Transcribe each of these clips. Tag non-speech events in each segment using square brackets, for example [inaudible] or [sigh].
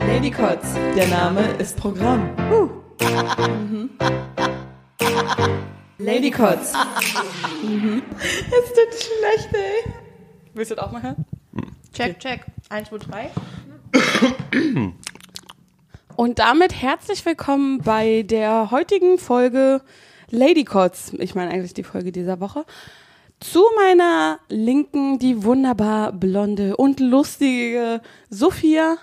Ladycots, der Name ist Programm. Ladycots. Das tut schlecht, ey. Willst du das auch mal hören? Check, check. Eins, zwei, drei. Und damit herzlich willkommen bei der heutigen Folge Ladycots. Ich meine eigentlich die Folge dieser Woche. Zu meiner Linken die wunderbar blonde und lustige Sophia.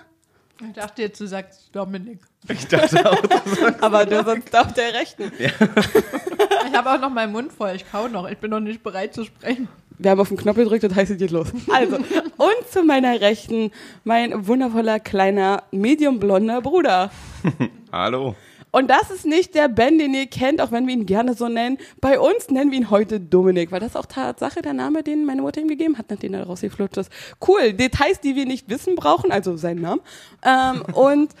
Ich dachte jetzt, du sagst Dominik. Ich dachte auch, [laughs] Aber du sonst auf der Rechten. Ich habe auch noch meinen Mund voll. Ich kau noch. Ich bin noch nicht bereit zu sprechen. Wir haben auf den Knopf gedrückt und heißt es geht los. Also, und zu meiner Rechten mein wundervoller kleiner mediumblonder Bruder. [laughs] Hallo. Und das ist nicht der Ben, den ihr kennt, auch wenn wir ihn gerne so nennen. Bei uns nennen wir ihn heute Dominik, weil das ist auch Tatsache der Name, den meine Mutter ihm gegeben hat, nachdem er rausgeflutscht ist. Cool, Details, die wir nicht wissen brauchen, also seinen Namen. Ähm, und [laughs]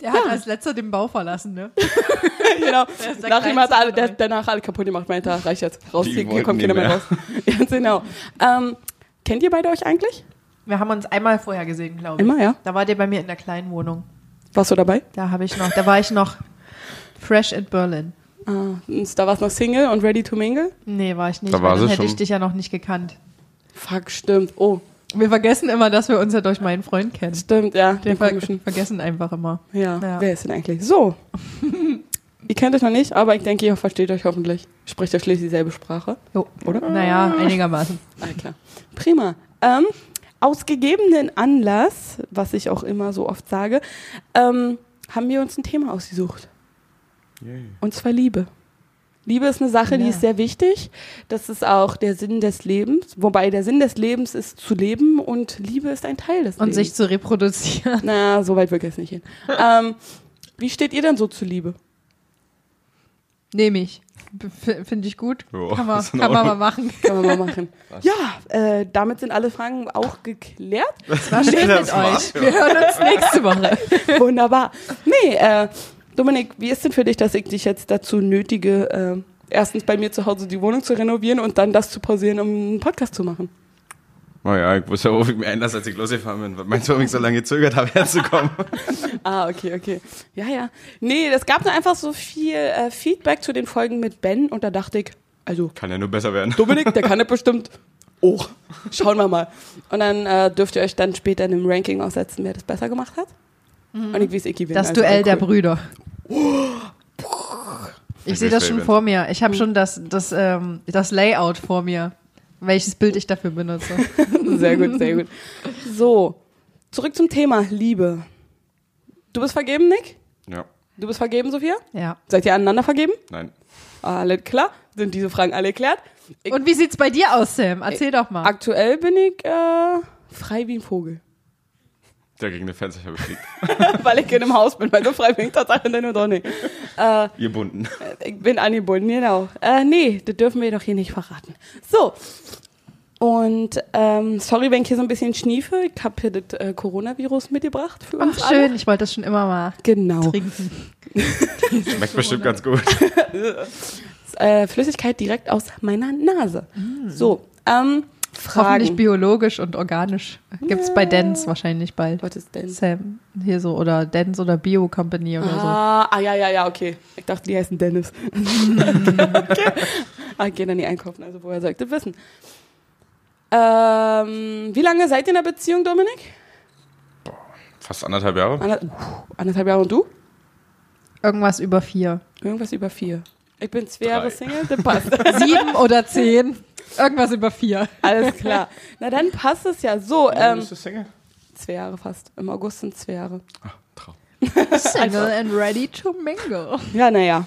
Der hat als letzter den Bau verlassen, ne? [laughs] genau, [laughs] der nach ihm hat er alle, der, danach alle kaputt gemacht, meinte reicht jetzt, raus, hier, hier kommt keiner mehr mehr. raus. Ja, genau. Ähm, kennt ihr beide euch eigentlich? Wir haben uns einmal vorher gesehen, glaube ich. Immer, ja? Da wart ihr bei mir in der kleinen Wohnung. Warst du dabei? Da habe ich noch, da war ich noch fresh in Berlin. Ah, da warst du noch Single und ready to mingle? Nee, war ich nicht. Da war dann hätte ich schon. dich ja noch nicht gekannt. Fuck, stimmt. Oh, Wir vergessen immer, dass wir uns ja durch meinen Freund kennen. stimmt, ja. Wir Den ver komischen. vergessen einfach immer. Ja, Ja. wer ist denn eigentlich? So. [laughs] ihr kennt euch noch nicht, aber ich denke, ihr versteht euch hoffentlich. Spricht ja schließlich dieselbe Sprache, Jo. oder? Naja, einigermaßen. Ah, klar. Prima. Ähm, aus gegebenen Anlass, was ich auch immer so oft sage, ähm, haben wir uns ein Thema ausgesucht. Yay. Und zwar Liebe. Liebe ist eine Sache, die Ja. ist sehr wichtig. Das ist auch der Sinn des Lebens. Wobei der Sinn des Lebens ist zu leben und Liebe ist ein Teil des Und Lebens. sich zu reproduzieren. Na, so weit will ich jetzt nicht hin. [laughs] ähm, wie steht ihr denn so zu Liebe? Nehme ich. Finde ich gut. Jo, kann man, kann man mal machen. Können wir mal machen. ja, äh, damit sind alle Fragen auch geklärt. War schön mit Das euch. ja. Wir hören uns nächste Woche. [laughs] Wunderbar. Nee, äh, Dominik, wie ist denn für dich, dass ich dich jetzt dazu nötige, äh, erstens bei mir zu Hause die Wohnung zu renovieren und dann das zu pausieren, um einen Podcast zu machen? Oh ja, ich wusste ja, wo ich mich einlasse, als ich losgefahren bin. weil Meinst du, warum ich so lange gezögert habe, herzukommen? [laughs] Ah, okay, okay. Ja, ja. Nee, es gab nur einfach so viel äh, Feedback zu den Folgen mit Ben und da dachte ich, also Kann ja nur besser werden. Dominik, der kann das bestimmt auch. [laughs] Schauen wir mal. Und dann äh, dürft ihr euch dann später in einem Ranking aussetzen, wer das besser gemacht hat. Und ich weiß, ich gewinne. Das also Duell all der cool. Brüder. Ich Ich sehe das schon vor mir. Ich habe schon das, das, ähm, das Layout vor mir, welches Bild ich dafür benutze. [laughs] Sehr gut, sehr gut. So, zurück zum Thema Liebe. Du bist vergeben, Nick? Ja, Du bist vergeben, Sophia? Ja. Seid ihr aneinander vergeben? nein. Alles klar? Sind diese Fragen alle geklärt? Ich, Und wie sieht's bei dir aus, Sam? Erzähl doch mal. aktuell bin ich äh, frei wie ein Vogel. Der gegen den Fenster habe gefliegt. [laughs] Weil ich in einem Haus bin, weil so frei bin ich tatsächlich nur doch nicht. Äh, Ihr Bunden. Ich bin angebunden, genau. Äh, nee, das dürfen wir doch hier nicht verraten. So. Und ähm, sorry, wenn ich hier so ein bisschen schniefe. Ich habe hier das äh, Coronavirus mitgebracht für uns Ach, schön. Ich wollte das schon immer mal Genau. trinken. [laughs] Schmeckt bestimmt ganz gut. Äh, Flüssigkeit direkt aus meiner Nase. So, ähm, Hoffentlich Fragen. biologisch und organisch. Gibt's bei Dance wahrscheinlich bald. Was ist denn? Sam, hier so, oder Dance oder Bio Company oder Ah, ah, ja, ja, ja, okay. Ich dachte, die heißen Dennis. okay. [laughs] Ah, ich gehe dann nie einkaufen, also woher soll ich das wissen? Ähm, wie lange seid ihr in der Beziehung, Dominik? Fast anderthalb Jahre. Ander, anderthalb Jahre und du? so. Irgendwas über vier. Irgendwas über vier. Ich bin zwei. Jahre Single, das passt. [laughs] Sieben oder zehn. Irgendwas über vier. Alles klar. [laughs] Na dann passt es ja so. Ähm, Bist du Single? zwei Jahre fast. Im August sind zwei Jahre. Ah, Traum. Single and ready to mingle. Ja, naja.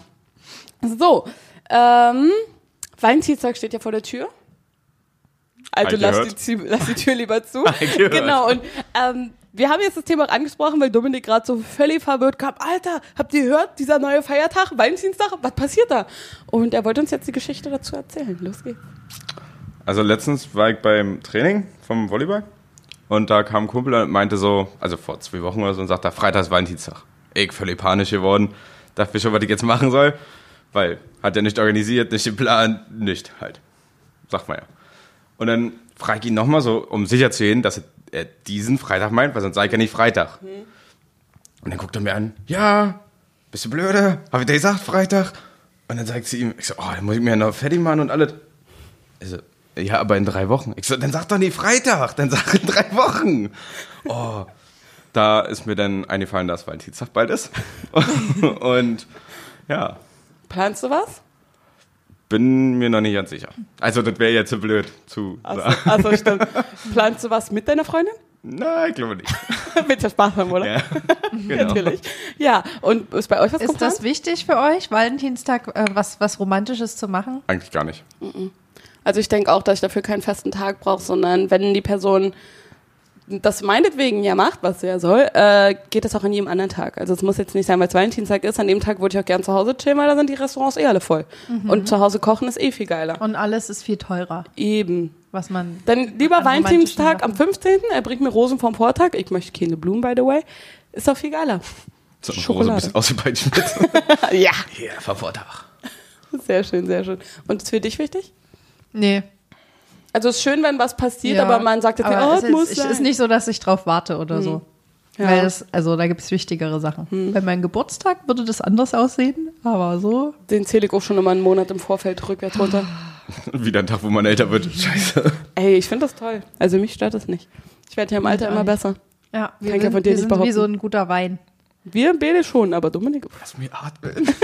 So, ähm, Valentinstag steht ja vor der Tür. Also lass die, Tür- lass die Tür lieber zu. [laughs] Genau, und ähm, wir haben jetzt das Thema auch angesprochen, weil Dominik gerade so völlig verwirrt kam. Alter, habt ihr gehört, dieser neue Feiertag, Valentinstag, was passiert da? Und er wollte uns jetzt die Geschichte dazu erzählen. Los geht's. Also letztens war ich beim Training vom Volleyball und da kam ein Kumpel und meinte so, also vor zwei Wochen oder so, und sagte, Freitag ist Valentinstag. Ich völlig panisch geworden, dachte mir schon, was ich jetzt machen soll. Weil hat er nicht organisiert, nicht geplant, nicht halt. Sagt man ja. Und dann frage ich ihn nochmal so, um sicher zu gehen, dass er diesen Freitag meint, weil sonst sage ich ja nicht Freitag. Und dann guckt er mir an, ja, bist du blöde? Hab ich dir gesagt, Freitag? Und dann sagt sie ihm, ich so, oh, dann muss ich mir ja noch fertig machen und alles. Also, ja, aber in drei Wochen. Ich so, dann sag doch nicht Freitag, dann sag in drei Wochen. Oh, da ist mir dann eingefallen, dass Valentinstag bald ist. [laughs] und ja, Planst du was? bin mir noch nicht ganz sicher. Also, das wäre jetzt zu blöd zu sagen. also stimmt. [laughs] Planst du was mit deiner Freundin? Nein, ich glaube nicht. Ja Spaß haben, oder? Ja, [laughs] genau. Natürlich. Ja, und ist bei euch was Ist geplant? das wichtig für euch, Valentinstag äh, was, was Romantisches zu machen? Eigentlich gar nicht. Also ich denke auch, dass ich dafür keinen festen Tag brauche, sondern wenn die Person das meinetwegen ja macht, was sie ja soll, äh, geht das auch an jedem anderen Tag. Also es muss jetzt nicht sein, weil es Valentinstag ist. An dem Tag würde ich auch gern zu Hause chillen, weil da sind die Restaurants eh alle voll. Und zu Hause kochen ist eh viel geiler. Und alles ist viel teurer, Eben. was man. Dann lieber Valentinstag am 15. Er bringt mir Rosen vom Vortag. Ich möchte keine Blumen, by the way. Ist doch viel geiler. So, Schokolade. ein bisschen ausgepeitscht mit. [laughs] ja. Hier, vor Vortag. Sehr schön, sehr schön. Und ist für dich wichtig? Nee. Also es ist schön, wenn was passiert, Ja, aber man sagt jetzt, aber ja, oh, es es muss ist, sein. ist nicht so, dass ich drauf warte oder so. Ja. Weil das, also da gibt es wichtigere Sachen. Bei meinem Geburtstag würde das anders aussehen, aber so. Den zähle ich auch schon immer einen Monat im Vorfeld rückwärts runter. [laughs] Wieder ein Tag, wo man älter wird. [laughs] Scheiße. Ey, ich finde das toll. Also mich stört das nicht. Ich werde ja im Alter immer besser. Ja, wir Kann sind, von dir wir nicht sind wie so ein guter Wein. Wir beide schon, aber Dominik. Lass mich atmen. [laughs]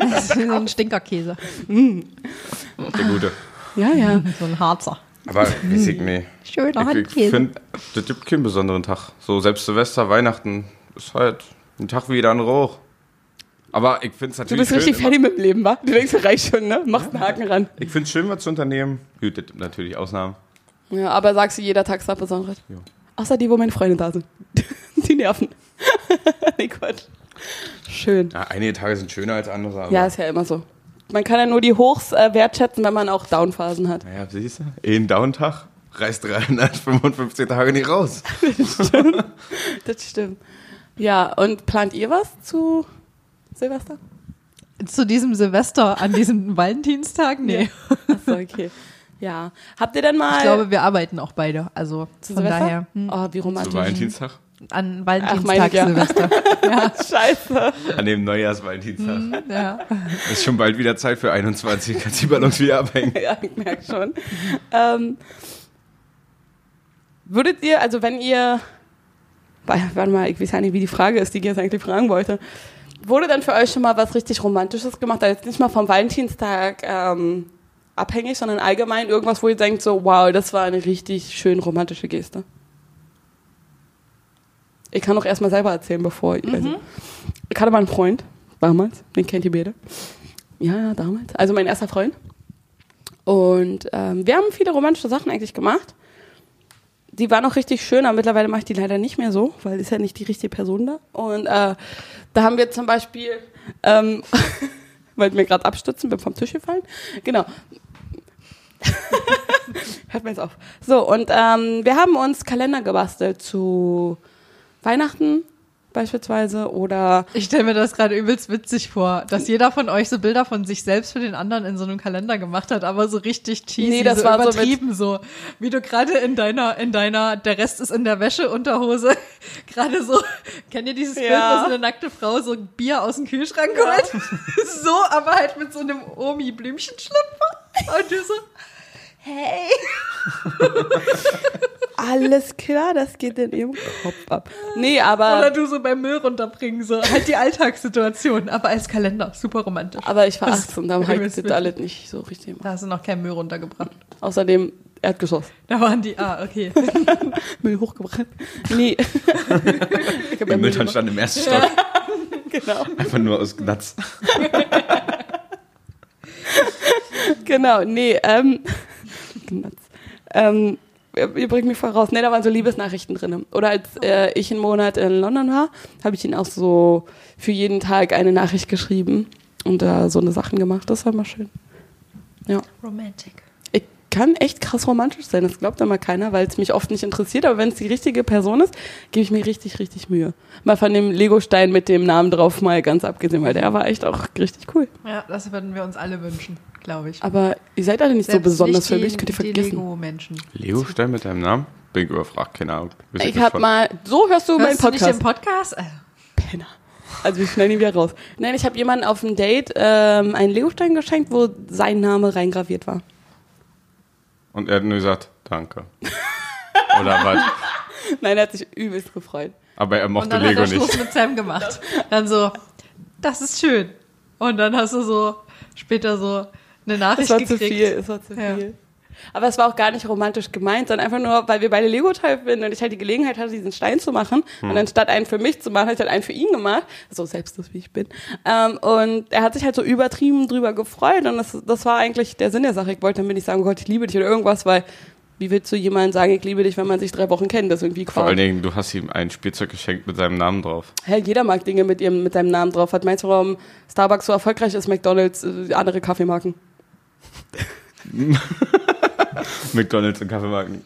Das ist wie so ein Stinkerkäse. Der Gute. Ja, ja. [laughs] So ein Harzer. Aber weiß ich nicht. Schöner Ich, ich finde, das gibt keinen besonderen Tag. So selbst Silvester, Weihnachten ist halt ein Tag wie der andere auch. Aber ich finde es Du natürlich bist schön, richtig immer- fertig mit dem Leben, wa? Du denkst, das reicht schon, ne? Machst einen Haken ran. Ich finde es schön, was zu unternehmen. Gut, das gibt natürlich Ausnahmen. Ja, aber sagst du, jeder Tag ist was Besonderes? Ja. Außer die, wo meine Freunde da sind. [laughs] die nerven. [laughs] nee, Quatsch. Schön. Ja, einige Tage sind schöner als andere. Aber Ja, ist ja immer so. Man kann ja nur die Hochs äh, wertschätzen, wenn man auch Downphasen hat. Naja, siehst du, ein Downtag reißt 355 Tage nicht raus. [laughs] Das stimmt. Ja, und plant ihr was zu Silvester? Zu diesem Silvester an diesem [laughs] Valentinstag? Nee. Achso, okay. Ja. Habt ihr denn mal Ich glaube, wir arbeiten auch beide. Also zu von Silvester? daher. hm, Oh, wie romantisch. Zu Valentinstag? An Valentinstag, ja. Silvester. [laughs] Scheiße. An dem Neujahrsvalentinstag. ja. Ist schon bald wieder Zeit für 21. Kannst die Ballons wieder abhängen. [laughs] Ja, ich merke schon. ähm, würdet ihr, also wenn ihr, Wa- warte mal, ich weiß ja nicht, wie die Frage ist, die ich jetzt eigentlich fragen wollte. Wurde dann für euch schon mal was richtig Romantisches gemacht? Also jetzt nicht mal vom Valentinstag ähm, abhängig, sondern allgemein irgendwas, wo ihr denkt so, wow, das war eine richtig schön romantische Geste. Ich kann doch erstmal selber erzählen, bevor ich. Also, ich hatte mal einen Freund, damals, den kennt ihr beide. Ja, ja, damals. Also mein erster Freund. Und ähm, wir haben viele romantische Sachen eigentlich gemacht. Die waren auch richtig schön, aber mittlerweile mache ich die leider nicht mehr so, weil ist ja nicht die richtige Person da. Und äh, da haben wir zum Beispiel, ähm, [laughs] weil mir gerade abstützen, bin vom Tisch gefallen. Genau. [laughs] Hört mir jetzt auf. So, und ähm, wir haben uns Kalender gebastelt zu Weihnachten beispielsweise oder Ich stelle mir das gerade übelst witzig vor, dass jeder von euch so Bilder von sich selbst für den anderen in so einem Kalender gemacht hat, aber so richtig cheesy, Nee, das so war so übertrieben so, wie du gerade in deiner, in deiner, der Rest ist in der Wäsche, Unterhose, [laughs] gerade so, kennt ihr dieses Bild, Ja. wo so eine nackte Frau so Bier aus dem Kühlschrank holt? [laughs] so, aber halt mit so einem Omi-Blümchenschlüpfer. Und du so, hey. [laughs] alles klar, das geht in ihrem Kopf ab. Nee, aber Oder du so beim Müll runterbringen, so halt die Alltagssituation, aber als Kalender, super romantisch. aber ich war 18, da habe ich das alles nicht so richtig gemacht. Da hast du noch keinen Müll runtergebracht. Außerdem Erdgeschoss. Da waren die, ah, okay. [laughs] Müll hochgebracht. Nee. ich [laughs] Der Müll Müllton stand im ersten Stock. [laughs] Genau. Einfach nur aus Gnatz. Genau, nee, ähm, Gnatz. ähm, ihr ihr bringt mich voll raus. Nee, da waren so Liebesnachrichten drin. Oder als äh, ich einen Monat in London war, habe ich ihn auch so für jeden Tag eine Nachricht geschrieben und da so eine Sachen gemacht. Das war mal schön. Ja. Romantic. Kann echt krass romantisch sein. Das glaubt immer keiner, weil es mich oft nicht interessiert. Aber wenn es die richtige Person ist, gebe ich mir richtig, richtig Mühe. Mal von dem Lego-Stein mit dem Namen drauf mal ganz abgesehen, weil der war echt auch richtig cool. Ja, das würden wir uns alle wünschen, glaube ich. Aber ihr seid alle nicht so Selbst besonders nicht für mich, könnt ihr die vergessen. Lego-Menschen. Lego-Stein mit deinem Namen? Bin ich überfragt, keine Ahnung. Ich nicht hab von. mal, so hörst du meinen Hörst du nicht Podcast. den Podcast? Äh, Penner. Also wir schneiden ihn wieder raus. Nein, ich habe jemanden auf dem Date ähm, einen Legostein geschenkt, wo sein Name reingraviert war. Und er hat nur gesagt, danke. Oder was? [laughs] Nein, er hat sich übelst gefreut. Aber er Und mochte dann Lego hat er Schluss nicht. mit Sam gemacht. Dann so, das ist schön. Und dann hast du so später so eine Es Nachricht war gekriegt. zu viel, es war zu Ja. viel. Aber es war auch gar nicht romantisch gemeint, sondern einfach nur, weil wir beide Lego-Teil finden und ich halt die Gelegenheit hatte, diesen Stein zu machen. Hm. Und anstatt einen für mich zu machen, habe ich halt einen für ihn gemacht. So selbstlos wie ich bin. Ähm, und er hat sich halt so übertrieben drüber gefreut und das, das war eigentlich der Sinn der Sache. Ich wollte damit nicht sagen, oh Gott, ich liebe dich oder irgendwas, weil wie willst du jemandem sagen, ich liebe dich, wenn man sich drei Wochen kennt? Das ist irgendwie Vor allen. Dingen, du hast ihm ein Spielzeug geschenkt mit seinem Namen drauf. Hä, jeder mag Dinge mit ihrem, mit seinem Namen drauf. Was meinst du, warum Starbucks so erfolgreich ist, McDonalds, äh, andere Kaffeemarken? [laughs] [laughs] McDonalds und Kaffeemarken.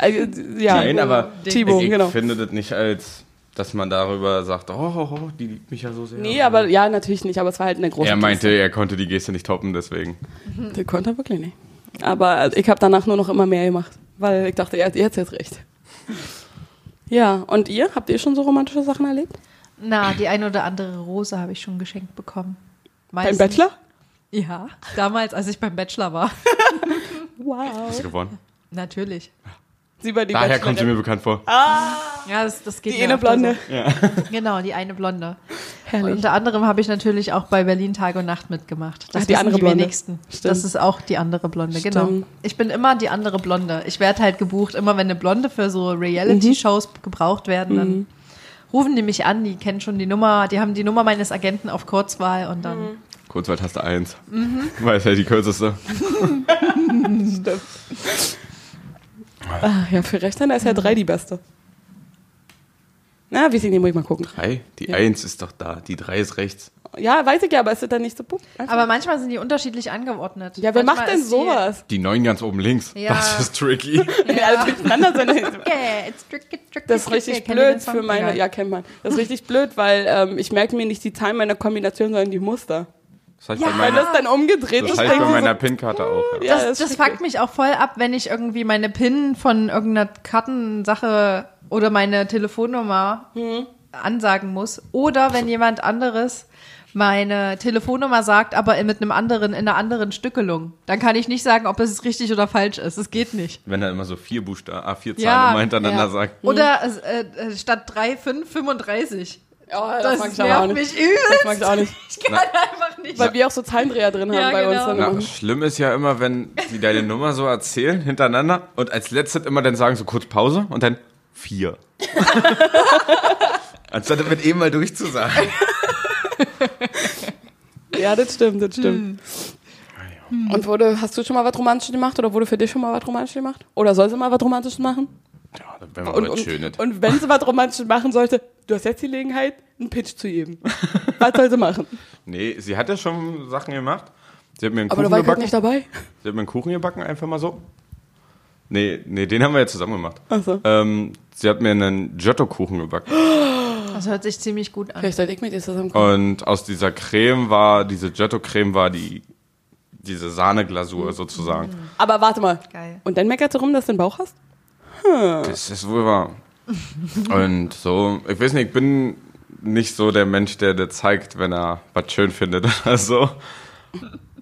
Äh, ja, Nein, aber Thibaut, ich genau. finde das nicht als, dass man darüber sagt, oh, oh, oh, die liebt mich ja so sehr. Nee, aber ja, natürlich nicht, aber es war halt eine große er meinte, Geste. er konnte die Geste nicht toppen, deswegen. Der konnte er wirklich nicht. Aber also, ich habe danach nur noch immer mehr gemacht, weil ich dachte, er, hat jetzt recht. Ja, und ihr? Habt ihr schon so romantische Sachen erlebt? Na, die eine oder andere Rose habe ich schon geschenkt bekommen. Beim Meistens- Bachelor? Ja, damals, als ich beim Bachelor war. [laughs] Wow. Hast du gewonnen? Natürlich. Sie war die Daher kommt sie mir bekannt vor. Ja, das, das geht Die eine Blonde. So. [laughs] Genau, die eine Blonde. Herrlich. Unter anderem habe ich natürlich auch bei Berlin Tag und Nacht mitgemacht. Das Ach, die andere die Blonde. wenigsten. Stimmt. Das ist auch die andere Blonde, genau. Stimmt. Ich bin immer die andere Blonde. Ich werde halt gebucht, immer wenn eine Blonde für so Reality-Shows Mhm. gebraucht werden, dann rufen die mich an, die kennen schon die Nummer, die haben die Nummer meines Agenten auf Kurzwahl und dann Mhm. Kurzwahltaste 1. Weil es ja die kürzeste. [laughs] Ach, ja, für Rechtshänder ist ja drei die beste. Na, wie sie nicht, muss ich mal gucken. 3? Die Ja. 1 ist doch da. Die 3 ist rechts. Ja, weiß ich ja, aber es wird dann nicht so pup. Aber manchmal sind die unterschiedlich angeordnet. Ja, wer Manchmal macht denn ist sowas? Die 9 ganz oben links. Ja. Das ist tricky. [laughs] Ja. Alle durcheinander sind. Okay, [laughs] it's tricky, tricky, Das ist tricky. richtig den blöd für meine, ja, kennt man. Das ist richtig blöd, weil ähm, ich merke mir nicht die Zahlen meiner Kombination, sondern die Muster. Das ich Ja. bei Wenn meiner, das dann umgedreht das ich bei meiner so, PIN-Karte auch. Ja. Das, das fuckt mich auch voll ab, wenn ich irgendwie meine PIN von irgendeiner Kartensache oder meine Telefonnummer Hm. ansagen muss. Oder wenn jemand anderes meine Telefonnummer sagt, aber mit einem anderen, in einer anderen Stückelung. Dann kann ich nicht sagen, ob es richtig oder falsch ist. Es geht nicht. Wenn er immer so vier Buchstaben, ah, vier Zahlen Ja, immer hintereinander ja. sagt. Oder äh, äh, statt 3, 5, 35. Oh, das, Das, mag ich aber auch nervt nicht. mich übelst. Das mag ich auch nicht. Ich kann einfach nicht. Weil wir auch so Zahlendreher drin haben Ja, bei uns. genau. Dann Na, schlimm ist ja immer, wenn die deine Nummer so erzählen hintereinander und als letztes immer dann sagen so kurz Pause und dann vier. [laughs] Anstatt das mit eben mal durchzusagen. Ja, das stimmt, das stimmt. Und wurde, hast du schon mal was Romantisches gemacht oder wurde für dich schon mal was Romantisches gemacht? Oder soll sie mal was Romantisches machen? Ja, das wäre mal Und, was und, Schönes. und wenn sie was Romantisches machen sollte, du hast jetzt die Gelegenheit, einen Pitch zu geben. [laughs] was soll sie machen? Nee, sie hat ja schon Sachen gemacht. Sie hat mir einen Aber da Kuchen war ich halt gebacken. nicht dabei. Sie hat mir einen Kuchen gebacken, einfach mal so. Nee, nee, den haben wir ja zusammen gemacht. Ach so. Ähm, sie hat mir einen Giotto-Kuchen gebacken. [gasps] Das hört sich ziemlich gut an. Vielleicht sollte ich mit dir zusammenkommen. Und aus dieser Creme war, diese Giotto-Creme war die, diese Sahneglasur sozusagen. Aber warte mal. Geil. Und dann meckert sie rum, dass du einen Bauch hast? Das ist wohl wahr. Und so, ich weiß nicht, ich bin nicht so der Mensch, der das zeigt, wenn er was schön findet oder so.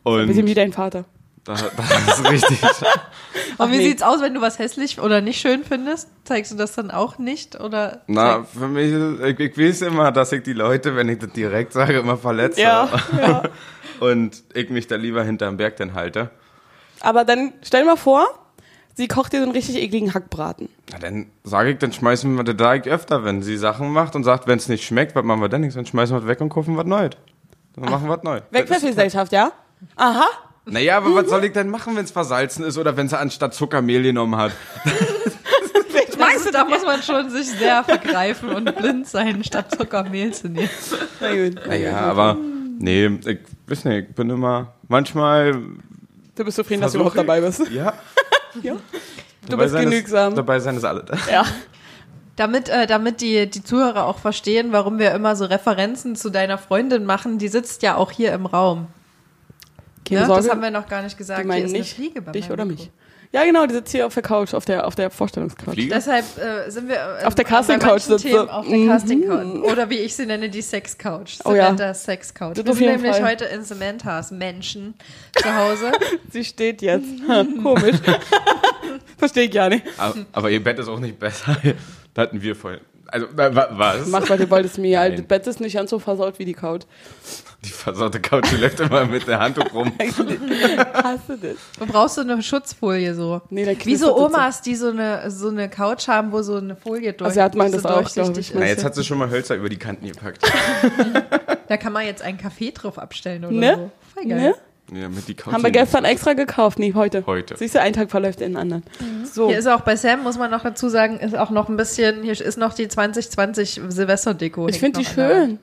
Ein bisschen wie Und dein Vater. da, das ist richtig. [laughs] Und wie nee. sieht's aus, wenn du was hässlich oder nicht schön findest? Zeigst du das dann auch nicht? Oder Na, für mich, ist- ich, ich weiß immer, dass ich die Leute, wenn ich das direkt sage, immer verletze. ja. [laughs] Und ich mich da lieber hinterm Berg dann halte. Aber dann stell mal vor, sie kocht dir so einen richtig ekligen Hackbraten. Na, dann sage ich, dann schmeißen wir das da ich öfter, wenn sie Sachen macht und sagt, wenn es nicht schmeckt, was machen wir denn nichts? Dann schmeißen wir es weg und kaufen was Neues. Dann machen wir was Neues. Das ist- Wegwerfgesellschaft, ja? Aha. Naja, aber was soll ich denn machen, wenn es versalzen ist oder wenn sie anstatt Zucker Mehl genommen hat? [laughs] Weißt du, da muss man schon sich sehr vergreifen und blind sein, statt Zuckermehl zu nehmen. Na gut. Naja, aber nee, ich weiß nicht, ich bin immer, manchmal Du bist zufrieden, dass du überhaupt dabei bist. Ja. [laughs] Ja. Du Dabei bist sein ist- genügsam. Dabei sein ist alle da. [laughs] Ja. Damit, äh, damit die, die Zuhörer auch verstehen, warum wir immer so Referenzen zu deiner Freundin machen, die sitzt ja auch hier im Raum. Keine Ne? Sorge, Das haben wir noch gar nicht gesagt. die Hier meinen ist nicht eine Fliege bei dich oder Mikro. mich. Ja, genau, die sitzt hier auf der Couch, auf der, auf der Vorstellungscouch. Fliege? Deshalb äh, sind wir äh, Auf der Casting-Couch sie. auf der Mhm. Casting Couch oder wie ich sie nenne, die Sex Couch. Oh ja. Samantha Sex Couch. Das Wir sind nämlich Fall. heute in Samanthas Menschen zu Hause. [laughs] Sie steht jetzt. Komisch. [laughs] Verstehe ich gar nicht. Aber, aber ihr Bett ist auch nicht besser. [laughs] Da hatten wir vorhin. Also, wa- wa- was? Mach, was ihr wollt, ist mir. Nein. Das Bett ist nicht ganz so versaut wie die Couch. Die versaute Couch, läuft immer mit der Handtuch rum. [laughs] Hast du das? Du brauchst so eine Schutzfolie so. Nee, da Wie so Omas, die so eine, so eine Couch haben, wo so eine Folie durch Also hat man so das auch, durchsichtig glaub ich. ist. Na, jetzt hat sie schon mal Hölzer über die Kanten gepackt. [laughs] Da kann man jetzt einen Kaffee drauf abstellen oder Ne? so. Voll geil. Ne? Ja, mit die Couch Haben wir gestern extra gekauft. Nee, heute. Heute. Siehst du, ein Tag verläuft in den anderen. So. Hier ist auch bei Sam, muss man noch dazu sagen, ist auch noch ein bisschen, hier ist noch die 2020 Silvesterdeko. ich finde die der- schön.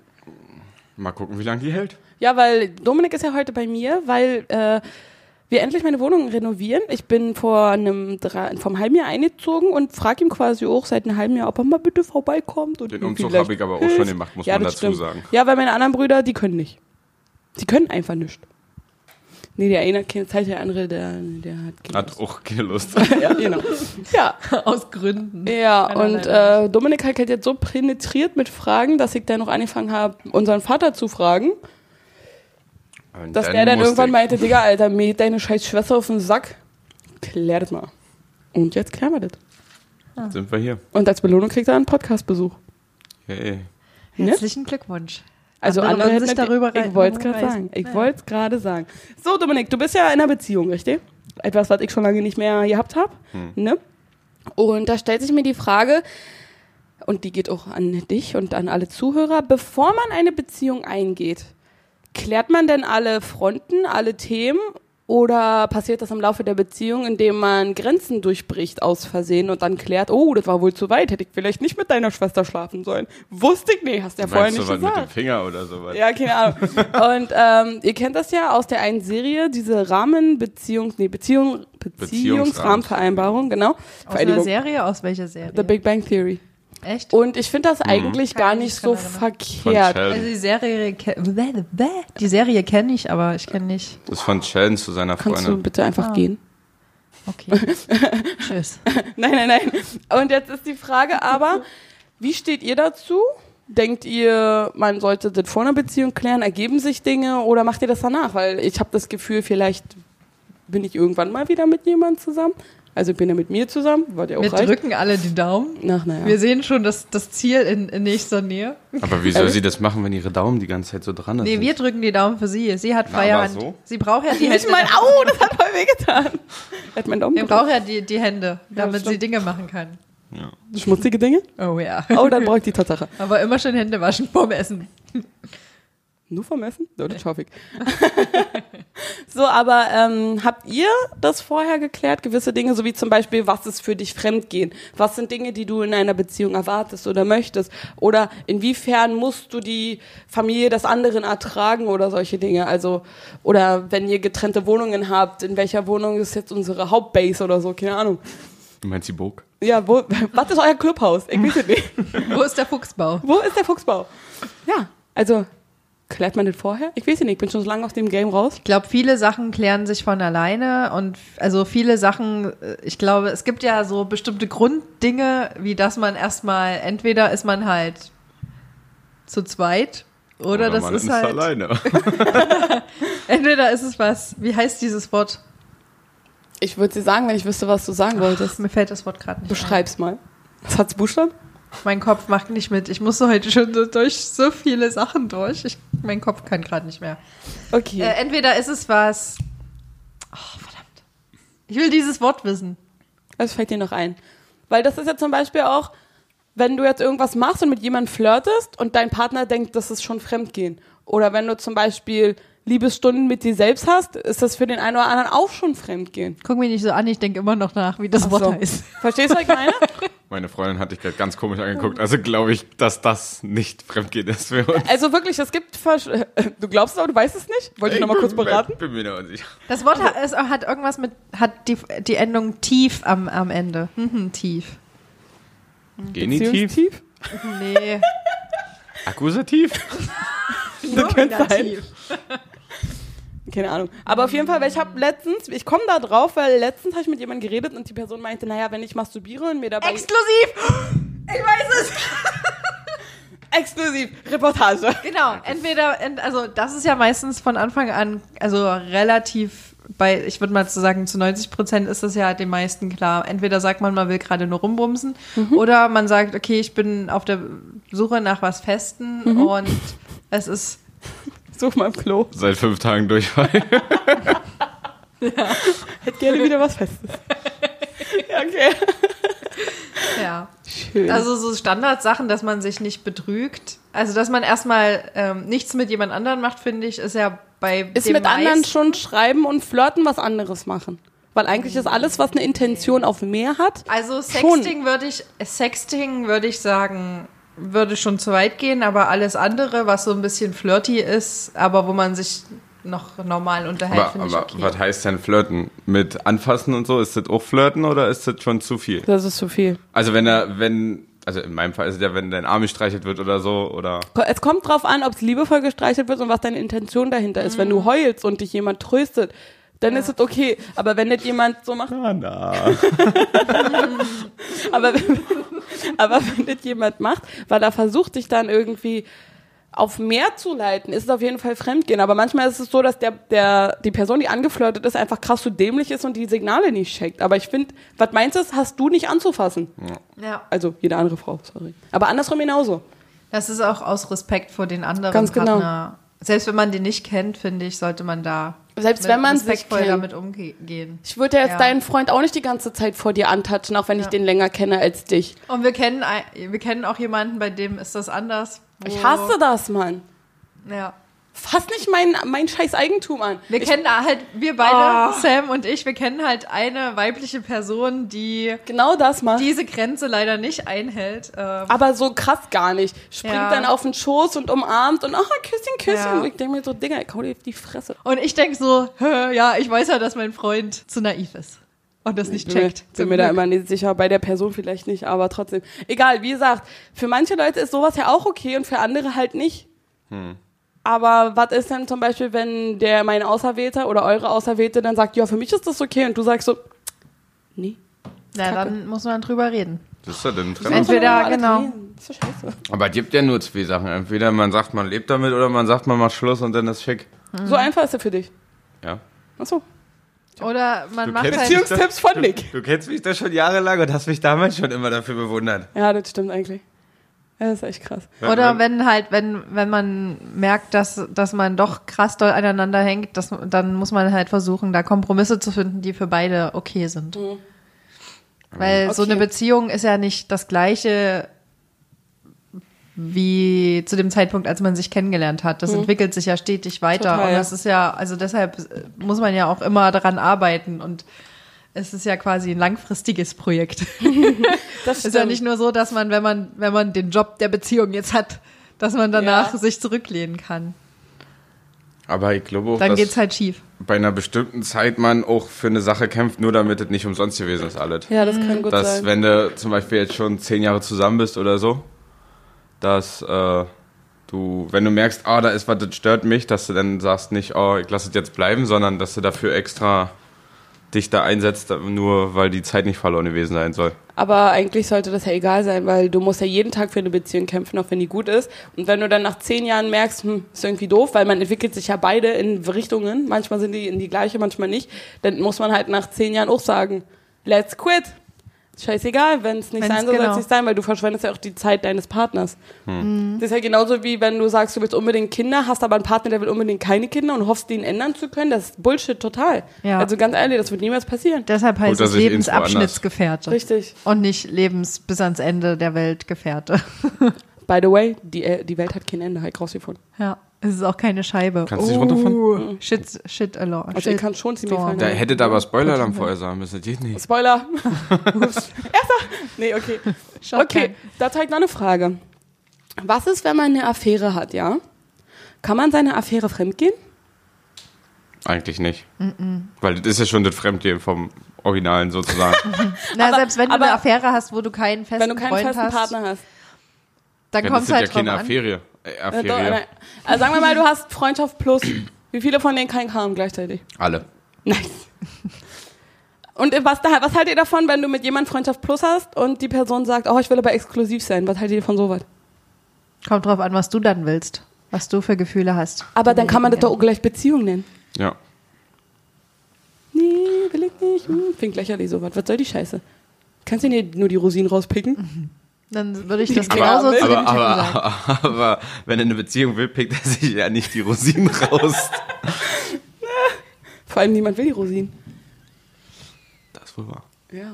Mal gucken, wie lange die hält. Ja, weil Dominik ist ja heute bei mir, weil äh, wir endlich meine Wohnung renovieren. Ich bin vor einem drei, vom halben Jahr eingezogen und frage ihm quasi auch seit einem halben Jahr, ob er mal bitte vorbeikommt. Und Den Umzug habe ich aber auch schon gemacht, muss Ja, man dazu stimmt. sagen. Ja, weil meine anderen Brüder, die können nicht. Die können einfach nicht. Nee, der eine hat keine Zeit, der andere, der, der hat keine Hat auch keine Lust. [laughs] Ja, genau. Ja, [laughs] Aus Gründen. ja Einer und äh, Dominik hat halt jetzt so penetriert mit Fragen, dass ich dann noch angefangen habe, unseren Vater zu fragen. Und Dass der dann irgendwann ich- meinte, Digga, Alter, mir geht deine scheiß Schwester auf den Sack. Klär das mal. Und jetzt klären wir das. Sind wir hier. Und als Belohnung kriegt er einen Podcastbesuch. Hey. Ne? Herzlichen Glückwunsch. Also Andere andere, sich darüber Ich wollte es gerade sagen. Ich Ja. wollte es gerade sagen. So, Dominik, du bist ja in einer Beziehung, richtig? Etwas, was ich schon lange nicht mehr gehabt habe. Ne? Und da stellt sich mir die Frage, und die geht auch an dich und an alle Zuhörer, bevor man eine Beziehung eingeht, klärt man denn alle Fronten, alle Themen oder passiert das im Laufe der Beziehung, indem man Grenzen durchbricht aus Versehen und dann klärt, oh, das war wohl zu weit, hätte ich vielleicht nicht mit deiner Schwester schlafen sollen. Wusste ich nicht, hast du ja vorher nicht du was mit dem gesagt. Finger oder sowas? Ja, keine Ahnung. [laughs] Und ähm, ihr kennt das ja aus der einen Serie, diese Rahmenbeziehungs, nee, Beziehung, Beziehungsrahmenvereinbarung, genau. Aus einer. Serie? Aus welcher Serie? The Big Bang Theory. Echt? Und ich finde das eigentlich Kann gar ich nicht so verkehrt. Also die Serie, die Serie kenne ich, aber ich kenne nicht. Das ist von Sheldon zu seiner Kannst du Freundin. bitte einfach Ah. gehen? Okay. [laughs] Tschüss. Nein, nein, nein. Und jetzt ist die Frage aber, wie steht ihr dazu? Denkt ihr, man sollte das vor einer Beziehung klären? Ergeben sich Dinge oder macht ihr das danach? Weil ich habe das Gefühl, vielleicht bin ich irgendwann mal wieder mit jemandem zusammen. Also ich bin ja mit mir zusammen, weil der auch Wir reicht. drücken alle die Daumen. Ach, naja. Wir sehen schon das, das Ziel in, in nächster Nähe. Aber wie soll sie das machen, wenn ihre Daumen die ganze Zeit so dran Nee, sind? wir drücken die Daumen für sie. Sie hat Hand. so? Sie braucht ja die Nicht Hände. mein Au, das hat voll wehgetan. Hat meinen Daumen Sie gebrochen. braucht ja die, die Hände, damit stimmt. sie Dinge machen kann. Schmutzige Dinge? Oh ja. Oh, dann brauche ich die Tatsache. Aber immer schön Hände waschen vorm Essen. Nur vom Essen? Ja, das schaffe ich. so, aber ähm, habt ihr das vorher geklärt? Gewisse Dinge, so wie zum Beispiel, was ist für dich Fremdgehen? Was sind Dinge, die du in einer Beziehung erwartest oder möchtest? Oder inwiefern musst du die Familie des anderen ertragen oder solche Dinge? Also, oder wenn ihr getrennte Wohnungen habt, in welcher Wohnung ist jetzt unsere Hauptbase oder so? Keine Ahnung. Du meinst die Burg? Ja, wo, [laughs] was ist euer Clubhaus? Ich weiß es nicht. Wo ist der Fuchsbau? Wo ist der Fuchsbau? Ja, also klärt man das vorher? Ich weiß es nicht, ich bin schon so lange aus dem Game raus. Ich glaube, viele Sachen klären sich von alleine und also viele Sachen, äh, ich glaube, es gibt ja so bestimmte Grunddinge, wie dass man erstmal, entweder ist man halt zu zweit oder, das man ist halt, alleine. [laughs] entweder ist es was, wie heißt dieses Wort? Ich würde dir sagen, wenn ich wüsste, was du sagen wolltest. Mir fällt das Wort gerade nicht ein. Beschreib's mal. Was hat's Buchstaben? Mein Kopf macht nicht mit. Ich musste heute schon so durch so viele Sachen durch. Ich, mein Kopf kann gerade nicht mehr. Okay. Äh, entweder ist es was. Oh, verdammt. Ich will dieses Wort wissen. Was fällt dir noch ein? Weil das ist ja zum Beispiel auch, wenn du jetzt irgendwas machst und mit jemandem flirtest und dein Partner denkt, das ist schon Fremdgehen. Oder wenn du zum Beispiel Liebesstunden mit dir selbst hast, ist das für den einen oder anderen auch schon Fremdgehen. Guck mich nicht so an, ich denke immer noch nach, wie das Ach Wort so. heißt. Verstehst du, was ich meine? [laughs] Meine Freundin hat dich gerade ganz komisch angeguckt. Also glaube ich, dass das nicht Fremdgehen ist für uns. Also wirklich, es gibt. Versch [laughs] du glaubst es, aber du weißt es nicht? Wollte ich nochmal kurz beraten? Bin mir da unsicher. Das Wort hat, es hat irgendwas mit, hat die, die Endung tief am, am Ende. Mhm, tief. Genitiv? Beziehungstief? Nee. Akkusativ? Das könnte sein. Keine Ahnung. Aber auf jeden Fall, weil ich habe letztens, ich komme da drauf, weil letztens habe ich mit jemandem geredet und die Person meinte, naja, wenn ich masturbiere und mir dabei. Exklusiv! Ich weiß es! [laughs] Exklusiv, Reportage. Genau, entweder, ent- also das ist ja meistens von Anfang an, also relativ bei, ich würde mal sagen, zu 90 Prozent ist das ja den meisten klar. Entweder sagt man, man will gerade nur rumbumsen oder man sagt, okay, ich bin auf der Suche nach was Festen und es ist, Such mal im Klo. Seit fünf Tagen Durchfall. [laughs] Hätte gerne wieder was Festes. [laughs] ja, okay. ja. Schön. Also so Standardsachen, dass man sich nicht betrügt. Also dass man erstmal ähm, nichts mit jemand anderem macht, finde ich, ist ja bei ist dem mit anderen meisten- schon schreiben und flirten was anderes machen. Weil eigentlich ist alles, was eine Intention auf mehr hat. Also. Sexting würde ich, Sexting würde ich sagen, würde schon zu weit gehen, aber alles andere, was so ein bisschen flirty ist, aber wo man sich noch normal unterhält, Aber, finde ich aber okay. was heißt denn flirten? Mit anfassen und so? Ist das auch flirten oder ist das schon zu viel? Das ist zu viel. Also wenn er, wenn, also in meinem Fall ist es ja, wenn dein Arm gestreichelt wird oder so, oder Es kommt drauf an, ob es liebevoll gestreichelt wird und was deine Intention dahinter ist. Mhm. Wenn du heulst und dich jemand tröstet, dann ist es okay. Aber wenn nicht jemand so macht, Ah, na. [laughs] aber wenn, aber wenn das jemand macht, weil er versucht, dich dann irgendwie auf mehr zu leiten, ist es auf jeden Fall Fremdgehen. Aber manchmal ist es so, dass der, der, die Person, die angeflirtet ist, einfach krass zu dämlich ist und die Signale nicht checkt. Aber ich finde, was meinst du, hast du nicht anzufassen? ja. Also jede andere Frau, sorry. Aber andersrum genauso. Das ist auch aus Respekt vor den anderen Ganz genau. Partner. Selbst wenn man den nicht kennt, finde ich, sollte man da Selbst wenn man sich kennt. damit umgehen. Ich würde ja jetzt Ja. deinen Freund auch nicht die ganze Zeit vor dir antatschen, auch wenn ich den länger kenne als dich. Und wir kennen, wir kennen auch jemanden, bei dem ist das anders. Ich hasse das, Mann. Ja. Fass nicht mein, mein scheiß Eigentum an. Wir ich, kennen da halt, wir beide, Ah. Sam und ich, wir kennen halt eine weibliche Person, die genau das, Mann. diese Grenze leider nicht einhält. Ähm, aber so krass gar nicht. Springt Ja. dann auf den Schoß und umarmt und ach, Küsschen, Küsschen. Ja. Und ich denke mir so, Digga, ich hau dir auf die Fresse. Und ich denke so, ja, ich weiß ja, dass mein Freund zu naiv ist und das nicht bin mir, checkt. bin Zum mir da immer nicht sicher, bei der Person vielleicht nicht, aber trotzdem. Egal, wie gesagt, für manche Leute ist sowas ja auch okay und für andere halt nicht. Aber was ist denn zum Beispiel, wenn der mein Auserwählter oder eure Auserwählte dann sagt, ja, für mich ist das okay und du sagst so, nee. Na, Kacke. dann muss man drüber reden. Das ist ja dann Entweder- Fremd. Alles genau. reden. Das ist so scheiße. Aber es gibt ja nur zwei Sachen. Entweder man sagt, man lebt damit oder man sagt, man macht Schluss und dann ist schick. So einfach ist er für dich. Ja. Achso. Oder man Du macht halt. Beziehungstipps von Nick. Du kennst mich da schon jahrelang und hast mich damals schon immer dafür bewundert. Ja, das stimmt eigentlich. Ja, das ist echt krass. Oder wenn halt, wenn, wenn man merkt, dass, dass man doch krass doll aneinander hängt, das, dann muss man halt versuchen, da Kompromisse zu finden, die für beide okay sind. Weil so Okay. eine Beziehung ist ja nicht das gleiche wie zu dem Zeitpunkt, als man sich kennengelernt hat. Das entwickelt sich ja stetig weiter. Total, und das ist ja, also deshalb muss man ja auch immer daran arbeiten und es ist ja quasi ein langfristiges Projekt. [laughs] Das Es ist ja nicht nur so, dass man, wenn man, wenn man den Job der Beziehung jetzt hat, dass man danach Ja. sich zurücklehnen kann. Aber ich glaube auch, Dann dass geht's halt schief. bei einer bestimmten Zeit man auch für eine Sache kämpft, nur damit es nicht umsonst gewesen ist alles. Ja, das kann gut dass sein. wenn du zum Beispiel jetzt schon zehn Jahre zusammen bist oder so, dass äh, du, wenn du merkst, ah, da ist was, das stört mich, dass du dann sagst nicht, oh, ich lasse es jetzt bleiben, sondern dass du dafür extra dich da einsetzt, nur weil die Zeit nicht verloren gewesen sein soll. Aber eigentlich sollte das ja egal sein, weil du musst ja jeden Tag für eine Beziehung kämpfen, auch wenn die gut ist. Und wenn du dann nach zehn Jahren merkst, hm, ist irgendwie doof, weil man entwickelt sich ja beide in Richtungen, manchmal sind die in die gleiche, manchmal nicht, dann muss man halt nach zehn Jahren auch sagen, let's quit. Scheißegal, wenn es nicht Wenn's sein soll, soll genau. es nicht sein, weil du verschwendest ja auch die Zeit deines Partners. Das ist ja genauso wie wenn du sagst, du willst unbedingt Kinder, hast aber einen Partner, der will unbedingt keine Kinder und hoffst, den ändern zu können. Das ist Bullshit total. Ja. Also ganz ehrlich, das wird niemals passieren. Deshalb heißt es Lebensabschnittsgefährte. Richtig. Und nicht Lebens bis ans Ende der Welt Gefährte. By the way, die, äh, die Welt hat kein Ende, halt rausgefunden. Ja. Es ist auch keine Scheibe. Kannst du nicht runterfahren? Uh, shit, shit alert. Also ihr kann schon ziemlich fallen. Da hättet aber Spoiler-Alarm vorher sagen müssen. Das geht nicht. Spoiler. [laughs] Erster. Nee, okay. [laughs] Shotgun. Okay, da zeigt noch eine Frage. Was ist, wenn man eine Affäre hat, ja? Kann man seine Affäre fremdgehen? Eigentlich nicht. Weil das ist ja schon das Fremdgehen vom Originalen sozusagen. [laughs] Na, Aber- selbst wenn du aber- eine Affäre hast, wo du keinen festen Wenn du keinen Freund festen hast, Partner hast. dann ja, kommt das es sind halt ja drauf keine an. Affäre. Äh, Äh, doch. Also sagen wir mal, du hast Freundschaft plus. Wie viele von denen keinen haben gleichzeitig? Alle. Nice. Und was, da, was haltet ihr davon, wenn du mit jemandem Freundschaft plus hast und die Person sagt, oh, ich will aber exklusiv sein? Was haltet ihr von sowas? Kommt drauf an, was du dann willst. Was du für Gefühle hast. Aber dann kann man das doch auch gleich Beziehung nennen. Ja. Nee, will ich nicht. Hm, Klingt lächerlich sowas. Was soll die Scheiße? Kannst du nicht nur die Rosinen rauspicken? Dann würde ich das Aber- genauso zu dem Aber, Typen aber, sagen. aber, aber wenn er eine Beziehung will, pickt er sich ja nicht die Rosinen raus. Vor allem niemand will die Rosinen. Das ist wohl wahr. Ja.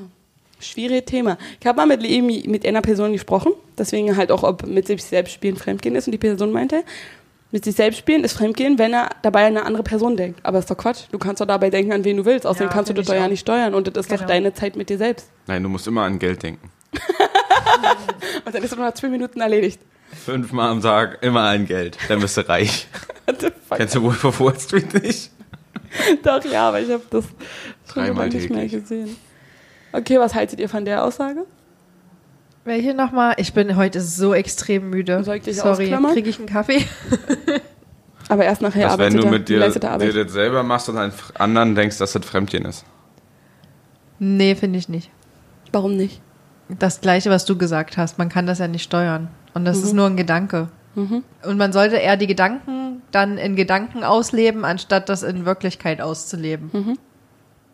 Schwieriges Thema. Ich habe mal mit, mit einer Person gesprochen, deswegen halt auch, ob mit sich selbst spielen Fremdgehen ist. Und die Person meinte, mit sich selbst spielen ist Fremdgehen, wenn er dabei an eine andere Person denkt. Aber ist doch Quatsch. Du kannst doch dabei denken, an wen du willst. Außerdem Ja, kannst du das doch ja nicht steuern. Und das ist doch Genau. deine Zeit mit dir selbst. Nein, du musst immer an Geld denken. [laughs] Und dann ist es nur nach zwei Minuten erledigt. Fünfmal am Tag immer an Geld. Dann bist du reich. [laughs] What the fuck? Kennst du Wolf of Wall Street nicht? [laughs] Doch, ja, aber ich habe das schon nicht mehr täglich. gesehen. Okay, was haltet ihr von der Aussage? Welche nochmal? Ich bin heute so extrem müde. Soll ich dich Sorry, kriege ich einen Kaffee? Aber erst nachher Dass wenn du mit dir, dir das selber machst und an anderen denkst, dass das Fremdgehen ist. nee, finde ich nicht. Warum nicht? Das gleiche, was du gesagt hast. Man kann das ja nicht steuern. Und das ist Mhm. nur ein Gedanke. Und man sollte eher die Gedanken dann in Gedanken ausleben, anstatt das in Wirklichkeit auszuleben. Mhm.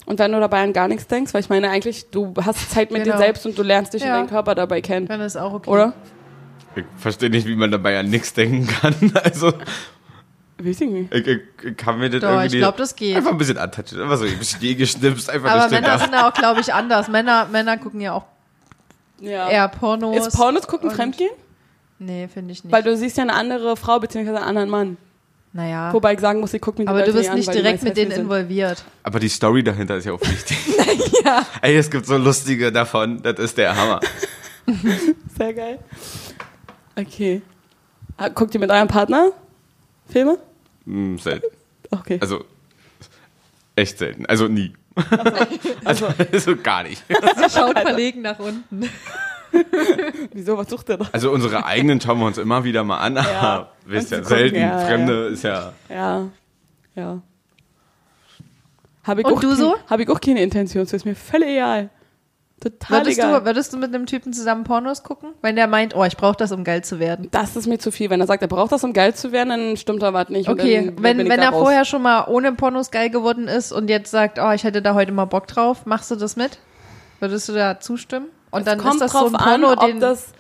Und wenn du dabei an gar nichts denkst, weil ich meine eigentlich, du hast Zeit mit Genau. dir selbst und du lernst dich Ja. in deinen Körper dabei kennen. Dann ist auch okay. Oder? Ich verstehe nicht, wie man dabei an nichts denken kann. [laughs] Also, Weiß ich nicht. ich, ich, ich kann mir das Doch, irgendwie. ich glaub, das geht. Einfach ein bisschen antatschen. Einfach so ein bisschen geschnipst, einfach Aber nicht Männer gedacht. sind ja auch, glaube ich, anders. Männer, Männer gucken ja auch Ja. eher Pornos. Ist Pornos gucken Fremdgehen? Nee, finde ich nicht. Weil du siehst ja eine andere Frau beziehungsweise einen anderen Mann. naja. Wobei ich sagen muss, ich gucke mir die aber Leute du bist an, nicht die direkt mit denen involviert. Aber die Story dahinter ist ja auch wichtig. [laughs] ja. Ey, es gibt so lustige davon. Das ist der Hammer. [laughs] Sehr geil. Okay. Ah, Guckt ihr mit eurem Partner Filme? Hm, selten. Okay. Also, echt selten. Also nie. [laughs] Also, also gar nicht. Sie schaut verlegen nach unten. [laughs] Wieso, was sucht ihr da? Also unsere eigenen schauen wir uns immer wieder mal an, aber wisst ja, sie gucken, selten. ja, ja, Fremde ist ja. Ja. Ja. Hab ich Und auch du kein- so? Hab ich auch keine Intention, das ist mir völlig egal. Total Würdest egal. du, würdest du mit einem Typen zusammen Pornos gucken? Wenn der meint, oh, ich brauche das, um geil zu werden. Das ist mir zu viel. Wenn er sagt, er braucht das, um geil zu werden, dann stimmt da was nicht. Okay, dann wenn, wenn er raus. vorher schon mal ohne Pornos geil geworden ist und jetzt sagt, oh, ich hätte da heute mal Bock drauf, machst du das mit? Würdest du da zustimmen? Und Es dann kommt ist das drauf so ein Porno, an, ob den das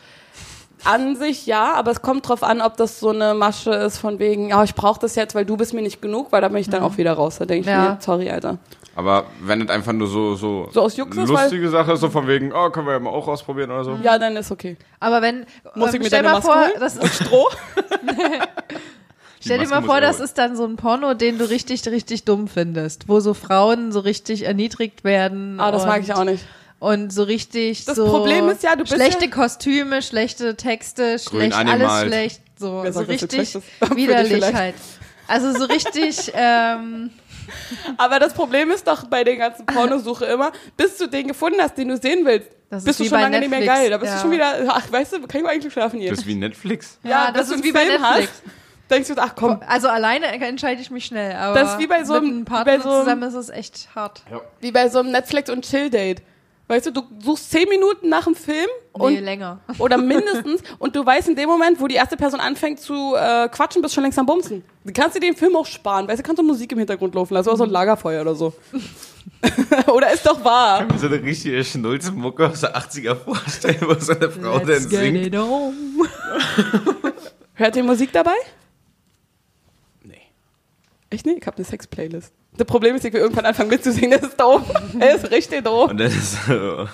an sich ja, aber es kommt drauf an, ob das so eine Masche ist von wegen, ja, ich brauche das jetzt, weil du bist mir nicht genug, weil da bin ich dann auch wieder raus. Da denke ich Ja. mir, sorry, Alter. Aber wenn es einfach nur so, so, So aus Jux ist, lustige Sache ist, so von wegen, oh, können wir ja mal auch ausprobieren oder so. Ja, dann ist okay. Aber wenn, Muss ähm, ich mir stell mal Maske vor, holen? das ist, Stroh? [laughs] stell dir mal vor, das ist dann so ein Porno, den du richtig, richtig dumm findest, wo so Frauen so richtig erniedrigt werden. Ah, das mag ich auch nicht. Und so richtig Das so Problem ist ja, du bist schlechte ja- Kostüme, schlechte Texte, schlecht, alles schlecht, so, so richtig [laughs] widerlich halt. Also so richtig, [laughs] ähm, Aber das Problem ist doch bei den ganzen Pornosuche immer, bis du den gefunden hast, den du sehen willst, Das bist ist du schon lange nicht mehr Netflix, geil. Da bist ja. du schon wieder, ach, weißt du, kann ich mal eigentlich schlafen hier. Das ist wie Netflix. Ja, bis das ist wie bei Film Netflix. Hast, denkst du, ach komm, also alleine entscheide ich mich schnell, aber Das ist wie bei so mit einem- einem Partner bei so einem- zusammen ist es echt hart. wie bei so einem Netflix- und Chill-Date. Weißt du, du suchst zehn Minuten nach dem Film und nee, länger. [laughs] oder mindestens und du weißt in dem Moment, wo die erste Person anfängt zu äh, quatschen, bist du schon längst am Bumsen. Du kannst dir den Film auch sparen, weißt du, kannst du Musik im Hintergrund laufen lassen oder so ein Lagerfeuer oder so. [laughs] oder ist doch wahr. So eine richtige Schnulzenmucke aus der 80er vorstellen, wo so eine Frau dann singt. on. Hört ihr Musik dabei? Echt nicht? Ich habe eine Sex-Playlist. Das Problem ist, ich will irgendwann anfangen mitzusingen, das ist doof. [laughs] Das ist richtig doof. Und dann ist so,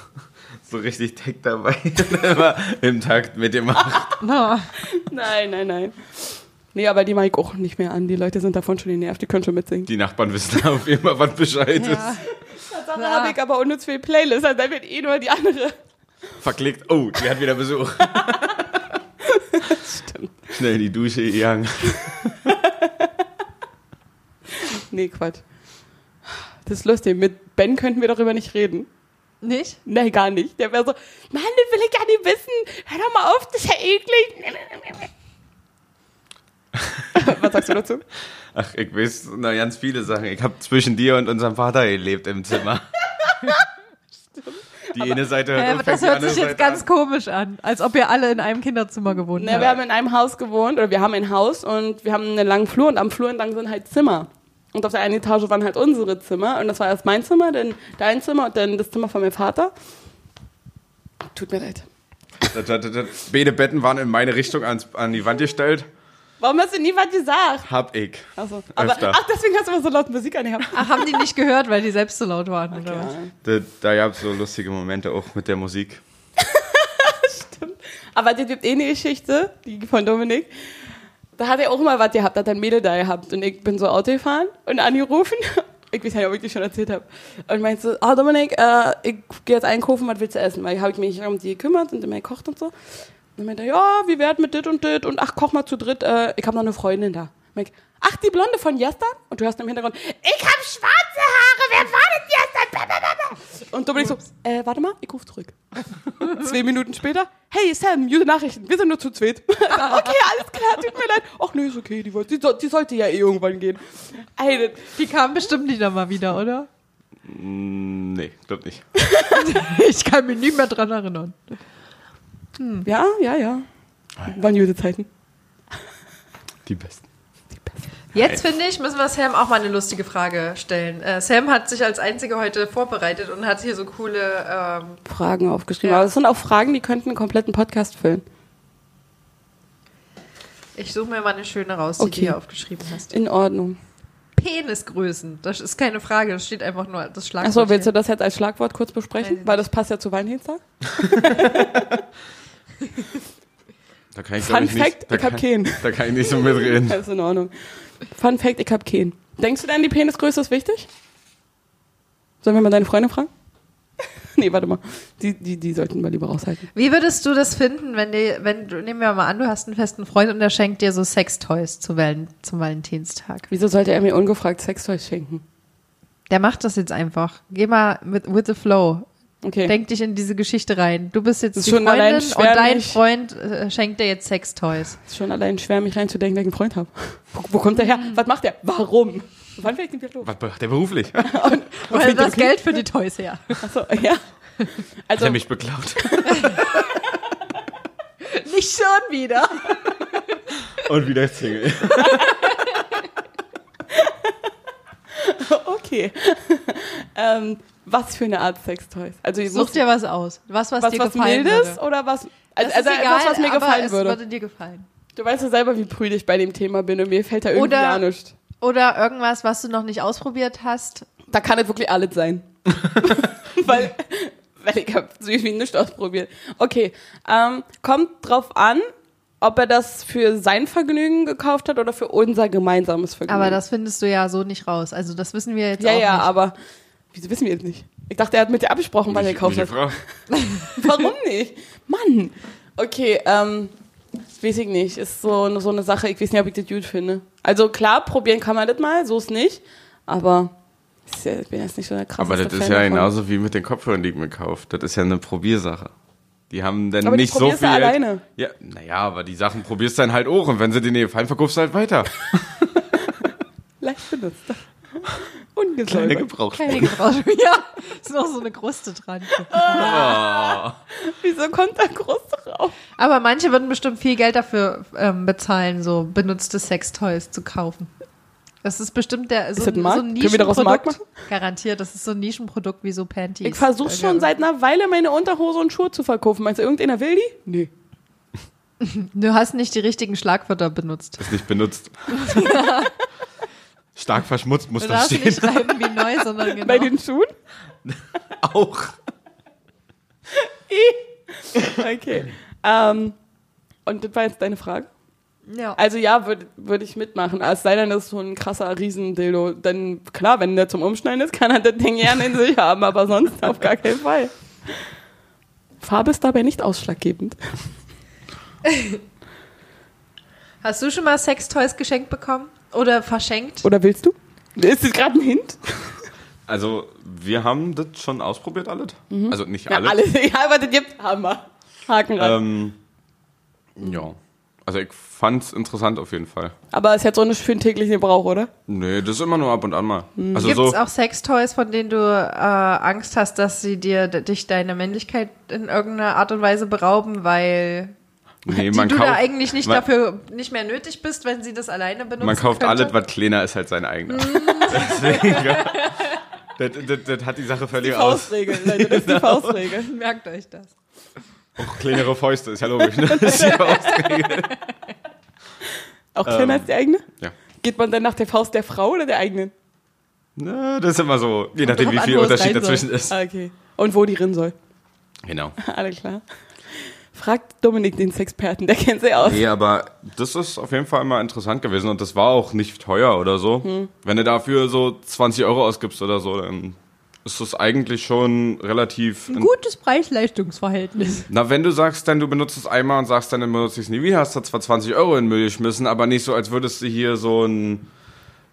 so richtig Tech dabei. [laughs] Immer im Takt mit dem macht. [laughs] No. Nein, nein, nein. Nee, aber die mag ich auch nicht mehr an. Die Leute sind davon schon genervt, die können schon mitsingen. Die Nachbarn wissen auf jeden Fall, was Bescheid Ja. ist. Dann Ja. habe ich aber unnütz viel Playlist, dann wird eh nur die andere. Verklickt. Oh, die hat wieder Besuch. Stimmt. Schnell in die Dusche gegangen. Nee, Quatsch. Das ist lustig. Mit Ben könnten wir darüber nicht reden. Nicht? Nee, gar nicht. Der wäre so, Mann, das will ich gar nicht wissen. Hör doch mal auf, das ist ja eklig. [laughs] Was sagst du dazu? Ach, ich weiß noch ganz viele Sachen. Ich habe zwischen dir und unserem Vater gelebt im Zimmer. [laughs] Die eine Seite hört aber das hört sich jetzt Seite ganz an. komisch an, als ob ihr alle in einem Kinderzimmer gewohnt habt. wir haben in einem Haus gewohnt, oder wir haben ein Haus und wir haben einen langen Flur und am Flur entlang sind halt Zimmer. Und auf der einen Etage waren halt unsere Zimmer und das war erst mein Zimmer, dann dein Zimmer und dann das Zimmer von meinem Vater. Tut mir leid. Beide Betten waren in meine Richtung ans, an die Wand gestellt. Warum hast du nie was gesagt? Hab ich. Also, aber, Öfter. ach, deswegen hast du immer so laut Musik angehabt. Ach, haben die nicht gehört, weil die selbst so laut waren, oder was? Da, da gab es so lustige Momente auch mit der Musik. [laughs] Aber es gibt eh eine Geschichte, die von Dominik. Da hat er auch mal was gehabt, hat ein Mädel da gehabt. Und ich bin so Auto gefahren und angerufen. [laughs] Ich weiß nicht, ob ich dir schon erzählt habe. Und meinte so, ah Dominik, äh, ich gehe jetzt einkaufen, was willst du essen? Weil habe ich mich um die gekümmert und immer gekocht und so. Und meinte ja, wie wär's mit dit und dit? Und ach, koch mal zu dritt, äh, ich habe noch eine Freundin da. Meinte ich, ach, die Blonde von gestern? Und du hörst im Hintergrund, ich habe schwarze Haare, wer war denn gestern? Und Dominik so, äh, warte mal, ich ruf zurück. [laughs] Zwei Minuten später, hey Sam, gute Nachrichten, wir sind nur zu zweit. [laughs] okay, alles klar, tut mir leid. Ach nee, ist okay, die, wollte, die, die sollte ja eh irgendwann gehen. Ey, das- Die kamen bestimmt nicht nochmal wieder, oder? Mm, Nee, glaub nicht. [laughs] Ich kann mich nicht mehr dran erinnern. ja, ja, ja. Waren gute Zeiten. Die besten. Jetzt finde ich, müssen wir Sam auch mal eine lustige Frage stellen. Äh, Sam hat sich als Einzige heute vorbereitet und hat hier so coole. Ähm, Fragen aufgeschrieben. Ja. Aber das sind auch Fragen, die könnten einen kompletten Podcast füllen. ich suche mir mal eine schöne raus, die Okay. du hier aufgeschrieben hast. In Ordnung. Penisgrößen. Das ist keine Frage, das steht einfach nur das Schlagwort. Achso, willst du das jetzt als Schlagwort kurz besprechen? Weil das passt ja zu Valentinstag. [laughs] Da kann ich, Fun ich Fact, nicht, da ich hab kann, keinen. Da kann ich nicht so mitreden. [laughs] Das ist in Ordnung. Fun Fact, ich hab keinen. Denkst du denn, die Penisgröße ist wichtig? Sollen wir mal deine Freunde fragen? [laughs] nee, warte mal. Die, die, die sollten wir lieber raushalten. Wie würdest du das finden, wenn die, wenn du, nehmen wir mal an, du hast einen festen Freund und der schenkt dir so Sextoys zu Valen, zum Valentinstag. Wieso sollte er mir ungefragt Sextoys schenken? Der macht das jetzt einfach. Geh mal mit with the flow. Okay. Denk dich in diese Geschichte rein. Du bist jetzt die schon allein Freundin und dein. Freund äh, schenkt dir jetzt Sextoys. ist schon allein schwer, mich reinzudenken, dass ich einen Freund habe. Wo, wo kommt der her? Was macht der? Warum? Wann fängt der los? Was macht der beruflich? [laughs] Weil [laughs] fängt das der Geld für die Toys her. Achso, ja. Hat Also, er mich beklaut? [laughs] Nicht schon wieder. Und wieder Single. okay. ähm, was für eine Art Sextoys? Also, ich Such muss, dir was aus. Was, was, was, dir was gefallen Mildes würde. oder was? Das Also, also ist egal, etwas, was mir aber gefallen es würde. würde dir gefallen. Du weißt ja selber, wie prüde ich bei dem Thema bin und mir fällt da irgendwie Oder- gar nichts. Oder irgendwas, was du noch nicht ausprobiert hast. Da kann es wirklich alles sein. [laughs] [laughs] weil, weil ich habe so irgendwie nichts ausprobiert. Okay, ähm, kommt drauf an, ob er das für sein Vergnügen gekauft hat oder für unser gemeinsames Vergnügen. Aber das findest du ja so nicht raus. Also das wissen wir jetzt ja, auch ja, nicht. aber wieso wissen wir jetzt nicht? Ich dachte, er hat mit dir abgesprochen, weil er gekauft hat. Frau. [laughs] Warum nicht? Mann. Okay, ähm, weiß ich nicht. Ist so, so eine Sache, ich weiß nicht, ob ich das gut finde. Also klar, probieren kann man das mal, so ist nicht. Aber ist ja, ich bin jetzt nicht so der krasseste Aber das ist Fan ja davon. genauso wie mit den Kopfhörern, die ich mir kaufe. Das ist ja eine Probiersache. Die haben dann Aber nicht so probierst du viel. alleine. Ja, naja, aber die Sachen probierst du dann halt auch. Und wenn sie dir nicht gefallen, verkaufst du halt weiter. [laughs] Leicht benutzt. [laughs] Kleine Ungesäubert. Gebrauch. Keine Gebrauch. [laughs] Ja, ist noch so eine Kruste dran. Wieso kommt da groß drauf? Aber manche würden bestimmt viel Geld dafür ähm, bezahlen, so benutzte Sextoys zu kaufen. Das ist bestimmt der so, das ein Markt? so ein Können wir daraus einen Markt Nischenprodukt. Garantiert, das ist so ein Nischenprodukt wie so Panties. Ich versuche schon seit einer Weile meine Unterhose und Schuhe zu verkaufen. Meinst du, irgendeiner will die? Nee. [laughs] Du hast nicht die richtigen Schlagwörter benutzt. Ist nicht benutzt. Stark verschmutzt muss Du da darfst stehen. nicht schreiben wie neu, sondern [laughs] genau. Bei den Schuhen? Auch. [laughs] Okay. ähm, und das war jetzt deine Frage? Ja. Also ja, würde würd ich mitmachen. Es sei denn, das ist so ein krasser Riesendildo. Dann klar, wenn der zum Umschneiden ist, kann er das Ding gerne in sich haben, aber sonst auf gar keinen Fall. Farbe ist dabei nicht ausschlaggebend. [laughs] Hast du schon mal Sextoys geschenkt bekommen? Oder verschenkt? Oder willst du? Ist das gerade ein Hint? Also, wir haben das schon ausprobiert, alles. Also nicht Mhm. Ja, alle. alles. [laughs] Ja, aber das gibt Hammer. Haken ran. Ähm, ja. Also, ich fand's interessant auf jeden Fall. aber ist jetzt auch nicht für den täglichen Gebrauch, oder? Nee, das ist immer nur ab und an mal. Also Gibt so. es auch Sextoys, von denen du äh, Angst hast, dass sie dir dich deine Männlichkeit in irgendeiner Art und Weise berauben, weil Nee, die man du kauft, da eigentlich nicht man, dafür nicht mehr nötig bist, wenn sie das alleine benutzen man kauft könnte? alles, was kleiner ist als sein eigener. [laughs] Deswegen, ja. das, das, das hat die Sache völlig Die aus. Faustregel, Leute, das ist die [laughs] Faustregel. Merkt euch das. Auch kleinere Fäuste, ist ja logisch. Ne? Das ist die [laughs] Faustregel. Auch kleiner Ähm, als die eigene? Ja. Geht man dann nach der Faust der Frau oder der eigenen? Na, das ist immer so, je nachdem, wie viel Unterschied rein soll. dazwischen ist. Ah, okay. Und wo die rin soll. Genau. Alle klar. Fragt Dominik, den Sexperten, der kennt sie aus. Nee, aber das ist auf jeden Fall immer interessant gewesen und das war auch nicht teuer oder so. Hm. Wenn du dafür so 20 Euro ausgibst oder so, dann ist das eigentlich schon relativ. Ein gutes Preis-Leistungs-Verhältnis. Na, wenn du sagst, dann du benutzt es einmal und sagst, dann benutze ich es nie wieder, hast du zwar 20 Euro in den Müll geschmissen, aber nicht so, als würdest du hier so ein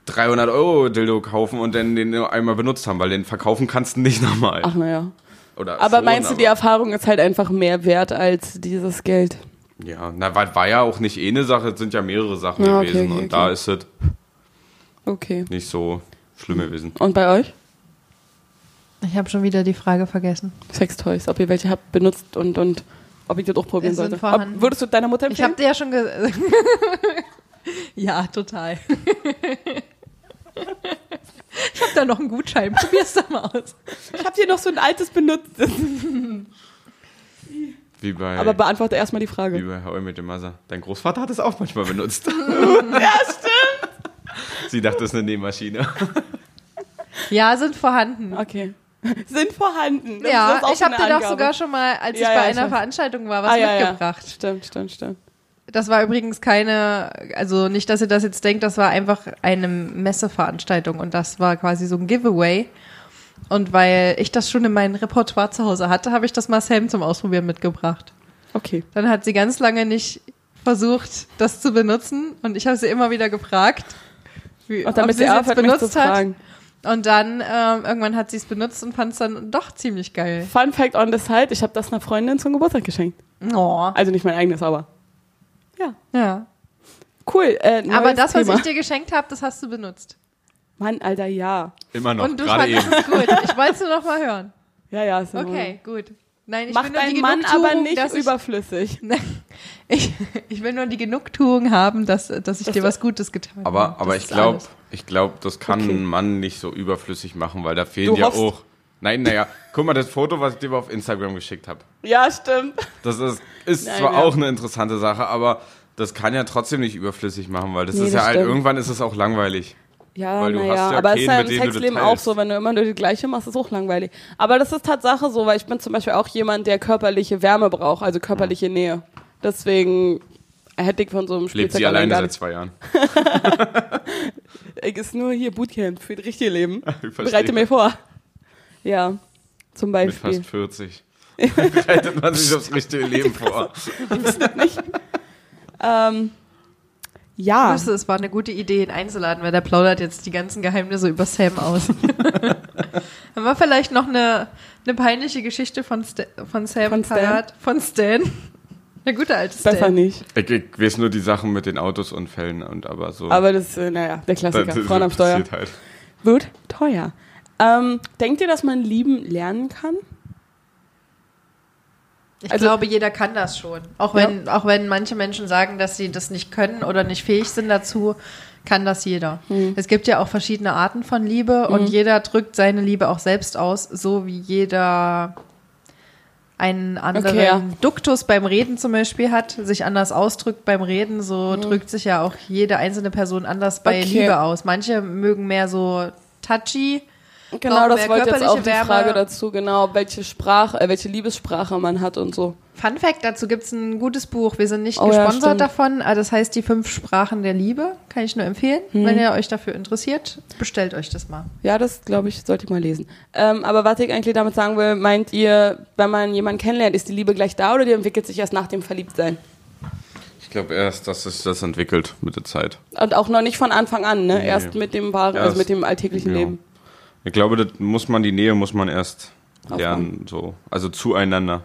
300 Euro Dildo kaufen und dann den nur einmal benutzt haben, weil den verkaufen kannst du nicht nochmal. Ach naja. Oder Aber schon, meinst du, die aber- Erfahrung ist halt einfach mehr wert als dieses Geld? Ja, na, war, war ja auch nicht eh eine Sache, es sind ja mehrere Sachen Ja, okay, gewesen okay, und okay. da ist es Okay. nicht so schlimm gewesen. Und bei euch? Ich habe schon wieder die Frage vergessen. Sextoys, ob ihr welche habt benutzt und, und ob ich das auch probieren Es sollte. Ob, würdest du deiner Mutter Ich empfehlen? habe dir ja schon gesagt. [laughs] ja, total. [laughs] ich habe da noch einen Gutschein. [laughs] Probier's doch mal aus. Ich habe hier noch so ein altes benutzt. Wie bei, Aber beantworte erstmal die wie Frage. bei How I Met Your Mother. Dein Großvater hat es auch manchmal benutzt. [laughs] Ja, stimmt. Sie dachte, das ist eine Nähmaschine. Ja, sind vorhanden. Okay. Sind vorhanden. Das ja, ist auch ich habe dir doch sogar schon mal, als Ja, ich ja, bei ich einer weiß. Veranstaltung war, was ah, ja, mitgebracht. Ja. Stimmt, stimmt, stimmt. Das war übrigens keine, also nicht, dass ihr das jetzt denkt, das war einfach eine Messeveranstaltung und das war quasi so ein Giveaway. Und weil ich das schon in meinem Repertoire zu Hause hatte, habe ich das mal Sam zum Ausprobieren mitgebracht. Okay. Dann hat sie ganz lange nicht versucht, das zu benutzen und ich habe sie immer wieder gefragt, wie, Und damit ob sie es benutzt hat. fragen. Und dann ähm, irgendwann hat sie es benutzt und fand es dann doch ziemlich geil. Fun Fact on the side, ich habe das einer Freundin zum Geburtstag geschenkt. Oh. Also nicht mein eigenes, aber. Ja. Ja. Cool. Äh, Aber das, was Thema. ich dir geschenkt habe, das hast du benutzt. Mann, Alter, ja. Immer noch, und du gerade fandest eben. es gut. Ich wollte es nur noch mal hören. Ja, ja. Ist in Okay, gut. Nein, ich Mach will nur die Mann Genugtuung, aber nicht dass ich, überflüssig. [laughs] ich, ich will nur die Genugtuung haben, dass, dass ich Dass dir was Gutes getan habe. Aber, aber Das ich glaube, ich glaube, das kann Okay. ein Mann nicht so überflüssig machen, weil da fehlen Du ja hoffst. auch. Nein, naja, guck mal, das Foto, was ich dir auf Instagram geschickt habe. Ja, stimmt. Das ist, ist Nein, zwar ja. auch eine interessante Sache, aber das kann ja trotzdem nicht überflüssig machen, weil das Nee, ist ja das halt, stimmt. irgendwann ist es auch langweilig. Ja, naja, ja aber es ist ja im Sexleben auch so, wenn du immer nur die gleiche machst, ist auch langweilig. Aber das ist Tatsache so, weil ich bin zum Beispiel auch jemand, der körperliche Wärme braucht, also körperliche Nähe. Deswegen hätte ich von so einem Lebt Spielzeug sie allein alleine seit zwei Jahren. [laughs] Ich ist nur hier Bootcamp für das richtige Leben. [laughs] Bereite mir vor. Ja, zum Mit Beispiel. fast 40. Bereitet [laughs] man sich aufs richtige Leben [laughs] vor. Ähm, ja, Ich wusste, es war eine gute Idee, ihn einzuladen, weil der plaudert jetzt die ganzen Geheimnisse über Sam aus. [laughs] Haben wir vielleicht noch eine, eine peinliche Geschichte von, Sta von Sam Von Stan? parat? Von Stan. Der gute alte Stan. besser nicht. Ich, ich weiß nur die Sachen mit den Autosunfällen und aber so. Aber das ist, naja, der Klassiker. das Frauen am Steuer. Halt. Wird teuer. Ähm, denkt ihr, dass man lieben lernen kann? Ich Also- glaube, jeder kann das schon. Auch wenn, auch wenn manche Menschen sagen, dass sie das nicht können oder nicht fähig sind dazu, kann das jeder. Hm. Es gibt ja auch verschiedene Arten von Liebe und jeder drückt seine Liebe auch selbst aus, so wie jeder einen anderen Okay, ja. Duktus beim Reden zum Beispiel hat, sich anders ausdrückt beim Reden, so drückt sich ja auch jede einzelne Person anders bei Hm. Okay. Liebe aus. Manche mögen mehr so touchy, Genau, das wollte jetzt auch die Wärme. Frage dazu, genau, welche Sprache, äh, welche Liebessprache man hat und so. Fun Fact, dazu gibt es ein gutes Buch. Wir sind nicht Oh ja, gesponsert stimmt. davon, aber das heißt Die fünf Sprachen der Liebe. Kann ich nur empfehlen. Hm. Wenn ihr euch dafür interessiert, bestellt euch das mal. Ja, das glaube ich, sollte ich mal lesen. Ähm, aber was ich eigentlich damit sagen will, meint ihr, wenn man jemanden kennenlernt, ist die Liebe gleich da oder die entwickelt sich erst nach dem Verliebtsein? Ich glaube erst, dass sich das entwickelt mit der Zeit. Und auch noch nicht von Anfang an, ne? Nee. Erst mit dem wahren, also Erst- mit dem alltäglichen genau. Leben. Ich glaube, das muss man, die Nähe muss man erst Aufbauen. lernen, so. Also zueinander.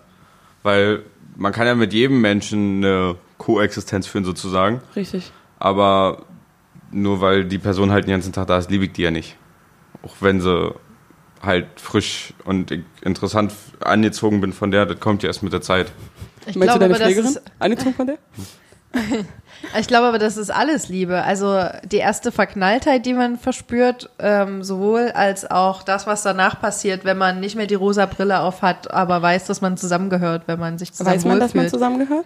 Weil man kann ja mit jedem Menschen eine Koexistenz führen, sozusagen. Richtig. Aber nur weil die Person halt den ganzen Tag da ist, liebe ich die ja nicht. Auch wenn sie halt frisch und interessant angezogen bin von der, das kommt ja erst mit der Zeit. Ich Meinst du glaube, deine aber das Pflegerin? Angezogen von der? [laughs] ich glaube aber, das ist alles Liebe. Also die erste Verknalltheit, die man verspürt, ähm, sowohl als auch das, was danach passiert, wenn man nicht mehr die rosa Brille auf hat, aber weiß, dass man zusammengehört, wenn man sich zusammen Weiß man, dass man zusammengehört?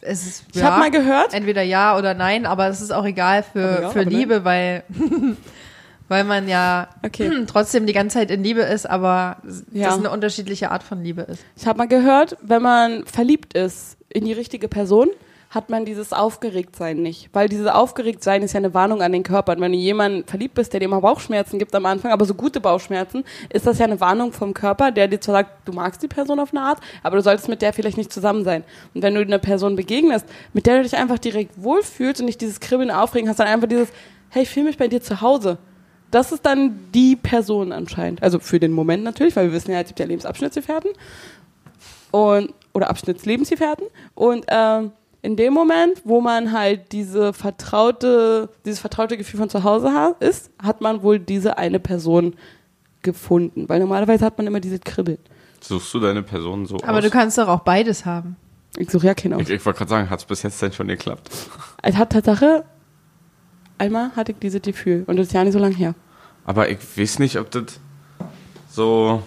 Es ist, Ich habe mal gehört, Entweder ja oder nein, aber es ist auch egal für, ja, für. Liebe, weil, [laughs] weil man ja Okay. [clears throat] trotzdem die ganze Zeit in Liebe ist, aber Ja. das eine unterschiedliche Art von Liebe ist. ich habe mal gehört, wenn man verliebt ist in die richtige Person, hat man dieses Aufgeregtsein nicht. Weil dieses Aufgeregtsein ist ja eine Warnung an den Körper. Und wenn du jemanden verliebt bist, der dir immer Bauchschmerzen gibt am Anfang, aber so gute Bauchschmerzen, ist das ja eine Warnung vom Körper, der dir zwar sagt, du magst die Person auf eine Art, aber du solltest mit der vielleicht nicht zusammen sein. Und wenn du einer Person begegnest, mit der du dich einfach direkt wohlfühlst und nicht dieses Kribbeln, Aufregen hast, dann einfach dieses, hey, ich fühle mich bei dir zu Hause. Das ist dann die Person anscheinend. Also für den Moment natürlich, weil wir wissen ja, es gibt ja Lebensabschnittsgefährten und oder Abschnittslebensgefährten und ähm, in dem Moment, wo man halt diese vertraute, dieses vertraute Gefühl von zu Hause hat, ist, hat man wohl diese eine Person gefunden, weil normalerweise hat man immer dieses Kribbeln. Suchst du deine Person so Aber aus? du kannst doch auch beides haben. Ich suche ja keinen aus. ich ich wollte gerade sagen, hat es bis jetzt denn schon geklappt? [laughs] Es hat Tatsache, einmal hatte ich dieses Gefühl und das ist ja nicht so lange her. Aber ich weiß nicht, ob das so,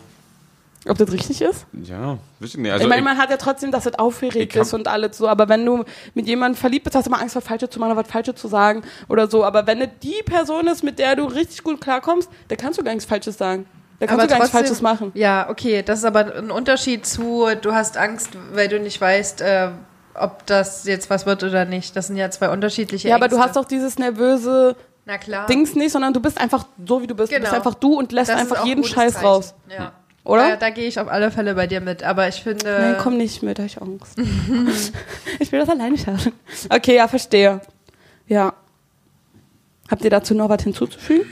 Ob das richtig ist? ja, ich nicht. Also ich meine, man hat ja trotzdem, dass es aufgeregt ist und alles so, aber wenn du mit jemandem verliebt bist, hast du immer Angst, was Falsches zu machen oder was Falsches zu sagen oder so. Aber wenn es die Person ist, mit der du richtig gut klarkommst, dann kannst du gar nichts Falsches sagen. Da kannst du gar nichts Falsches machen. Ja, okay, das ist aber ein Unterschied zu, du hast Angst, weil du nicht weißt, äh, ob das jetzt was wird oder nicht. Das sind ja zwei unterschiedliche Ja, aber du hast doch dieses nervöse Na klar. Dings nicht, sondern du bist einfach so, wie du bist. Du bist Genau. einfach du und lässt Das einfach auch ein jeden Scheiß Zeichen. raus. Ja. Oder? Da, da gehe ich auf alle Fälle bei dir mit. Aber ich finde. Nein, komm nicht mit, ich Angst. [laughs] ich will das alleine schaffen. Okay, ja, verstehe. Ja. Habt ihr dazu noch was hinzuzufügen?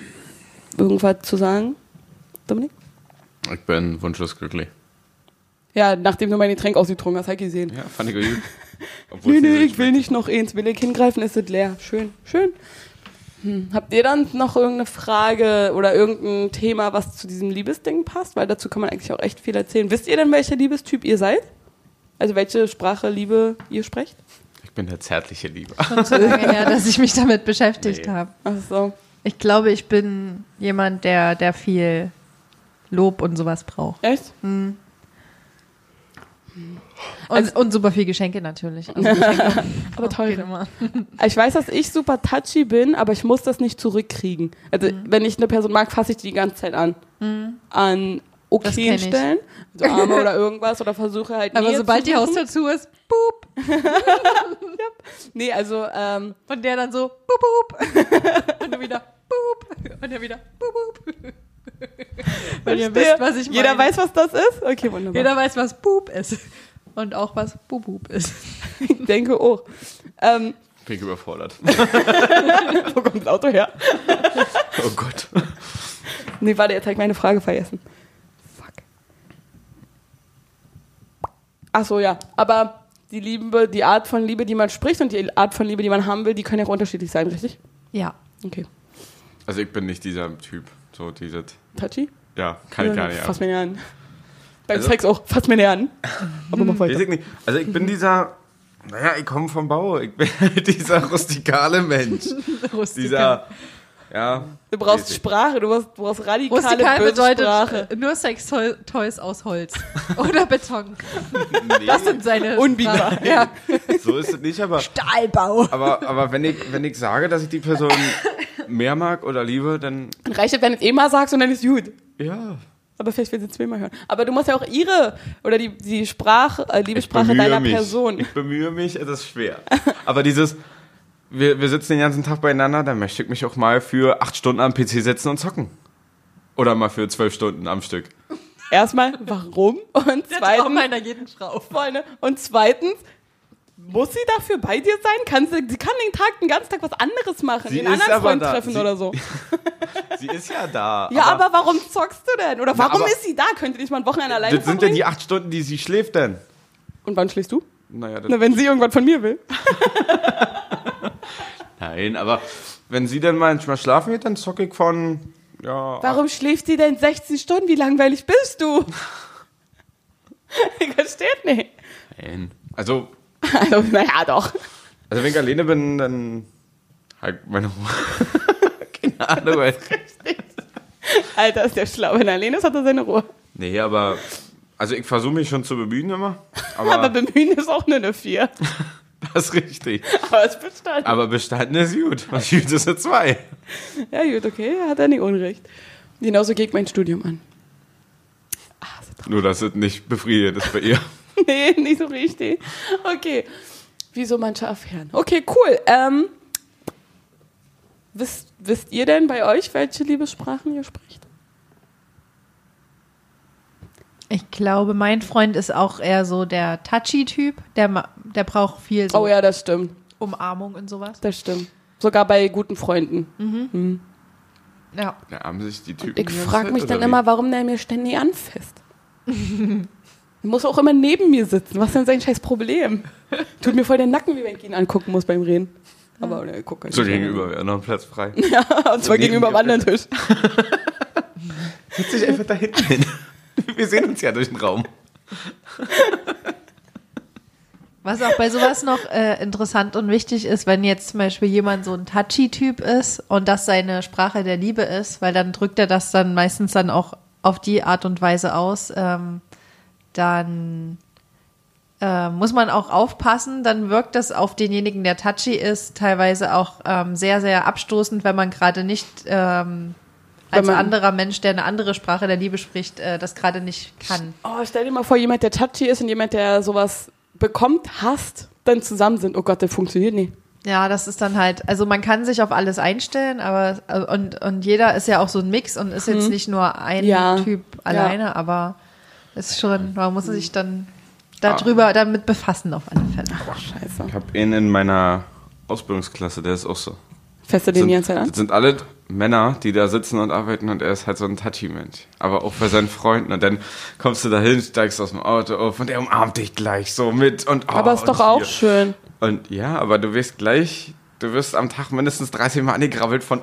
Irgendwas zu sagen? Dominik? ich bin wunschlos glücklich. Ja, nachdem du mein Getränk ausgetrunken hast, hab ich gesehen. Ja, fand ich gut. [laughs] Nö, nö, so ich will nicht noch eins. Will ich hingreifen, ist es leer. Schön, schön. Hm. Habt ihr dann noch irgendeine Frage oder irgendein Thema, was zu diesem Liebesding passt? Weil dazu kann man eigentlich auch echt viel erzählen. Wisst ihr denn, welcher Liebestyp ihr seid? Also welche Sprache Liebe ihr sprecht? Ich bin der zärtliche Liebe. schon so lange her, dass ich mich damit beschäftigt Nee. habe. Ach so. Ich glaube, ich bin jemand, der, der viel Lob und sowas braucht. Echt? Und, und super viel Geschenke natürlich. [laughs] Also Geschenke Aber toll. immer. Ich weiß, dass ich super touchy bin, aber ich muss das nicht zurückkriegen. Also Mhm. wenn ich eine Person mag, fasse ich die die ganze Zeit an. An okayen kenn ich. Stellen, so Arme oder irgendwas oder versuche halt Aber sobald zu die. Haustür zu ist, [laughs] boop, Nee, also ähm, und der dann so, boop, boop. [laughs] Und dann wieder, boop. Und dann wieder, boop, boop. Wenn ihr wisst, was ich meine. Jeder weiß, was das ist? Okay, wunderbar. Jeder weiß, was boop ist. Und auch, was boop ist. [laughs] Ich denke auch. Ähm, Bin ich überfordert. [laughs] wo kommt das Auto her? Oh Gott. Nee, warte, jetzt habe ich meine Frage vergessen. Fuck. Ach so, ja. Aber die Liebe, die Art von Liebe, die man spricht und die Art von Liebe, die man haben will, die können ja auch unterschiedlich sein, richtig? Ja. Okay. Also ich bin nicht dieser Typ. So dieses. Touchy? Ja, kann ich gar nicht. Fass mir näher an. Beim Also- Sex auch. Fass mir näher an. Aber mach weiter. ich nicht. Also ich bin dieser. Naja, ich komme vom Bau. Ich bin [laughs] halt dieser rustikale Mensch. [laughs] Dieser. Ja. Du brauchst. Sprache, du brauchst, du brauchst radikale Rustikal bedeutet Sprache. äh, nur Sex-Toys aus Holz [laughs] oder Beton. Nee, Das sind seine Unbiegbar. Ja. so ist es nicht, aber. Stahlbau. Aber, aber wenn, ich, wenn ich sage, dass ich die Person mehr mag oder liebe, dann. Reicht es, wenn du es eh mal sagst und dann ist gut. Ja. Aber vielleicht will sie zweimal hören. Aber du musst ja auch ihre oder die, die Sprache, äh, Liebessprache deiner mich. Person. Ich bemühe mich, es ist schwer. Aber dieses, wir, wir sitzen den ganzen Tag beieinander, dann möchte ich mich auch mal für acht Stunden am PC setzen und zocken. Oder mal für zwölf Stunden am Stück. Erstmal, warum? Und zweitens, einer jeden Frau. Freunde. Und zweitens, muss sie dafür bei dir sein? Kann sie, sie kann den Tag, den ganzen Tag was anderes machen, Sie den anderen aber Freund da. treffen Sie- oder so. [laughs] Sie ist ja da. Ja, aber, warum zockst du denn? Oder warum aber- ist sie da? Könnte nicht mal ein Wochenende alleine Das sind ja die acht Stunden, die sie schläft denn. Und wann schläfst du? Naja, das, Na, wenn sie irgendwas von mir will. [laughs] nein, aber wenn sie dann manchmal schlafen geht, dann zocke ich von, ja, Warum schläft sie denn 16 Stunden? Wie langweilig bist du? [laughs] ich verstehe nicht. nein. Also, [laughs] Also, naja, doch. also wenn ich alleine bin, dann halt meine Ruhe. [laughs] Keine Ahnung. ey. Alter, ist der schlau. Wenn er alleine ist, hat er seine Ruhe. Nee, aber, also ich versuche mich schon zu bemühen immer. Aber, Aber bemühen ist auch nur eine 4. [laughs] das ist richtig. Aber es bestanden. Aber bestanden ist gut. Was gut ist eine 2. Ja, gut, okay, hat er nicht unrecht. Genauso geht mein Studium an. Nur, dass es nicht befriedigt ist bei ihr. [laughs] nee, nicht so richtig. Okay. Wie so manche Affären. Okay, cool. Ähm, wisst, wisst ihr denn bei euch, welche Liebessprachen ihr spricht? Ich glaube, mein Freund ist auch eher so der Touchy-Typ. Der, der braucht viel so Oh ja, das stimmt. Umarmung und sowas. Das stimmt. Sogar bei guten Freunden. Ja. Da haben sich die Typen. Ich die ganze frage mich dann immer, warum der mir ständig anfasst. [laughs] Er muss auch immer neben mir sitzen. Was ist denn sein scheiß Problem? Tut mir voll den Nacken, wie wenn ich ihn angucken muss beim Reden. Aber ne, guck halt? So gegenüber wäre noch ein Platz frei. [laughs] Ja, und zwar Neben gegenüber am dir. anderen Tisch. [laughs] Setz dich einfach da hinten hin. Wir sehen uns ja durch den Raum. Was auch bei sowas noch äh, interessant und wichtig ist, wenn jetzt zum Beispiel jemand so ein Touchy-Typ ist und das seine Sprache der Liebe ist, weil dann drückt er das dann meistens dann auch auf die Art und Weise aus, ähm, dann äh, muss man auch aufpassen, dann wirkt das auf denjenigen, der touchy ist, teilweise auch ähm, sehr, sehr abstoßend, wenn man gerade nicht ähm, als anderer Mensch, der eine andere Sprache der Liebe spricht, äh, das gerade nicht kann. Oh, stell dir mal vor, jemand, der touchy ist und jemand, der sowas bekommt, hasst, dann zusammen sind. Oh Gott, der funktioniert nicht. Ja, das ist dann halt, also man kann sich auf alles einstellen, aber äh, und, und jeder ist ja auch so ein Mix und ist jetzt nicht nur ein Mhm. Ja. Typ alleine, aber es ist schon, man muss sich dann darüber damit befassen auf alle Fälle. Scheiße. Ich habe einen in meiner Ausbildungsklasse, der ist auch so. Feste den die ganze Zeit an? das sind alle Männer, die da sitzen und arbeiten und er ist halt so ein Touchy-Mensch. Aber auch bei seinen Freunden. Und dann kommst du dahin, steigst aus dem Auto auf und er umarmt dich gleich so mit und oh, Aber ist doch und auch hier. schön. Und ja, aber du wirst gleich, du wirst am Tag mindestens 30 Mal angegrabbelt von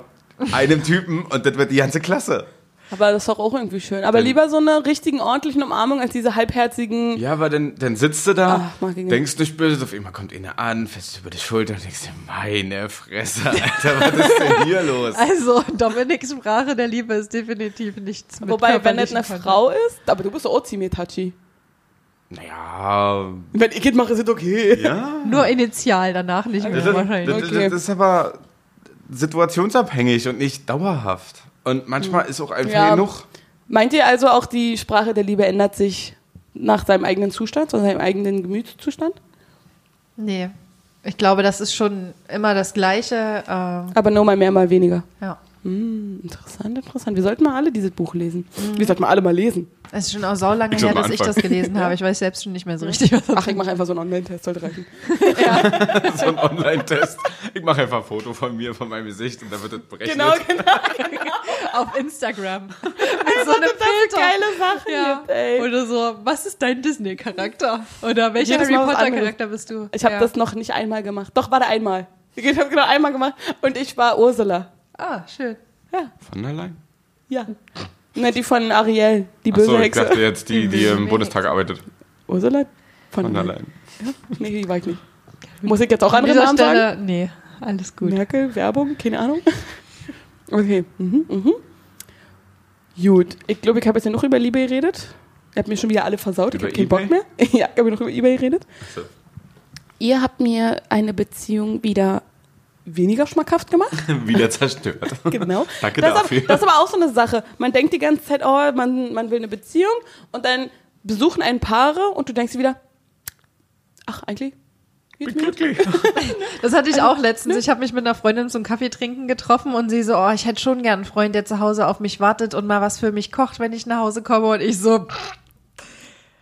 einem Typen und das wird die ganze Klasse. Aber das ist doch auch irgendwie schön. Aber lieber so eine richtigen, ordentlichen Umarmung als diese halbherzigen. Ja, aber dann, dann sitzt du da, Ach, denkst nicht böse, auf einmal kommt einer an, fest über die Schulter und denkst dir, meine Fresse, Alter, was ist denn hier [laughs] los? Also Dominiks Sprache der Liebe ist definitiv nichts mit Wobei, wenn das körperlichen eine Kontakt. Frau ist, aber du bist auch ziemlich touchy. Naja, Wenn ich es mache, ist es okay. ja. Nur initial, danach nicht mehr Das, wahrscheinlich. das, Okay. das ist aber situationsabhängig und nicht dauerhaft. Und manchmal ist auch einfach Ja. genug. Meint ihr also auch, die Sprache der Liebe ändert sich nach seinem eigenen Zustand, zu seinem eigenen Gemütszustand? Nee. Ich glaube, das ist schon immer das Gleiche. ähm, Aber nur mal mehr, mal weniger. ja. Hm, interessant, interessant. Wir sollten mal alle dieses Buch lesen. Wir sollten mal alle mal lesen. Es ist schon auch Ich soll her, dass ich das gelesen [laughs] habe. Ich weiß selbst schon nicht mehr so richtig, was das Ach, ich mache einfach so einen Online-Test, sollte reichen. [laughs] [laughs] So ein Online-Test. Ich mache einfach ein Foto von mir, von meinem Gesicht und dann wird das berechnet. Genau, genau. Auf Instagram. [laughs] Mit so einem Das ist Filter. eine geile Sache Ja. jetzt, ey. Oder so, was ist dein Disney-Charakter? Oder welcher Harry Potter-Charakter bist du? Ich habe ja. das noch nicht einmal gemacht. Doch, war der einmal. Ich habe genau einmal gemacht und ich war Ursula. Ah, schön. Ja, Von der Leyen? ja. Ne, die von Ariel, die böse Achso, ich Hexe. dachte jetzt die, die im Bundestag arbeitet. Ursula? Von, Von der Leyen. Nee, die war ich nicht. Muss ich jetzt auch An andere Namen sagen? Stelle, nee, alles gut. Merkel, Werbung, keine Ahnung. Okay. Mhm, mhm. Gut. Ich glaube, ich habe jetzt genug über Liebe geredet. Ihr habt mir schon wieder alle versaut. Über ich habe keinen Bock mehr. [laughs] ja, ich habe noch über Ebay geredet. So. Ihr habt mir eine Beziehung wieder weniger schmackhaft gemacht. [laughs] Wieder zerstört. [laughs] Genau. Danke das, dafür. Ist, das ist aber auch so eine Sache. Man denkt die ganze Zeit, oh, man, man will eine Beziehung und dann besuchen einen Paare und du denkst wieder, ach, eigentlich gut. Glücklich. [laughs] Das hatte ich Also, auch letztens. ne? Ich habe mich mit einer Freundin zum Kaffee trinken getroffen und sie so, oh, ich hätte schon gern einen Freund, der zu Hause auf mich wartet und mal was für mich kocht, wenn ich nach Hause komme. Und ich so,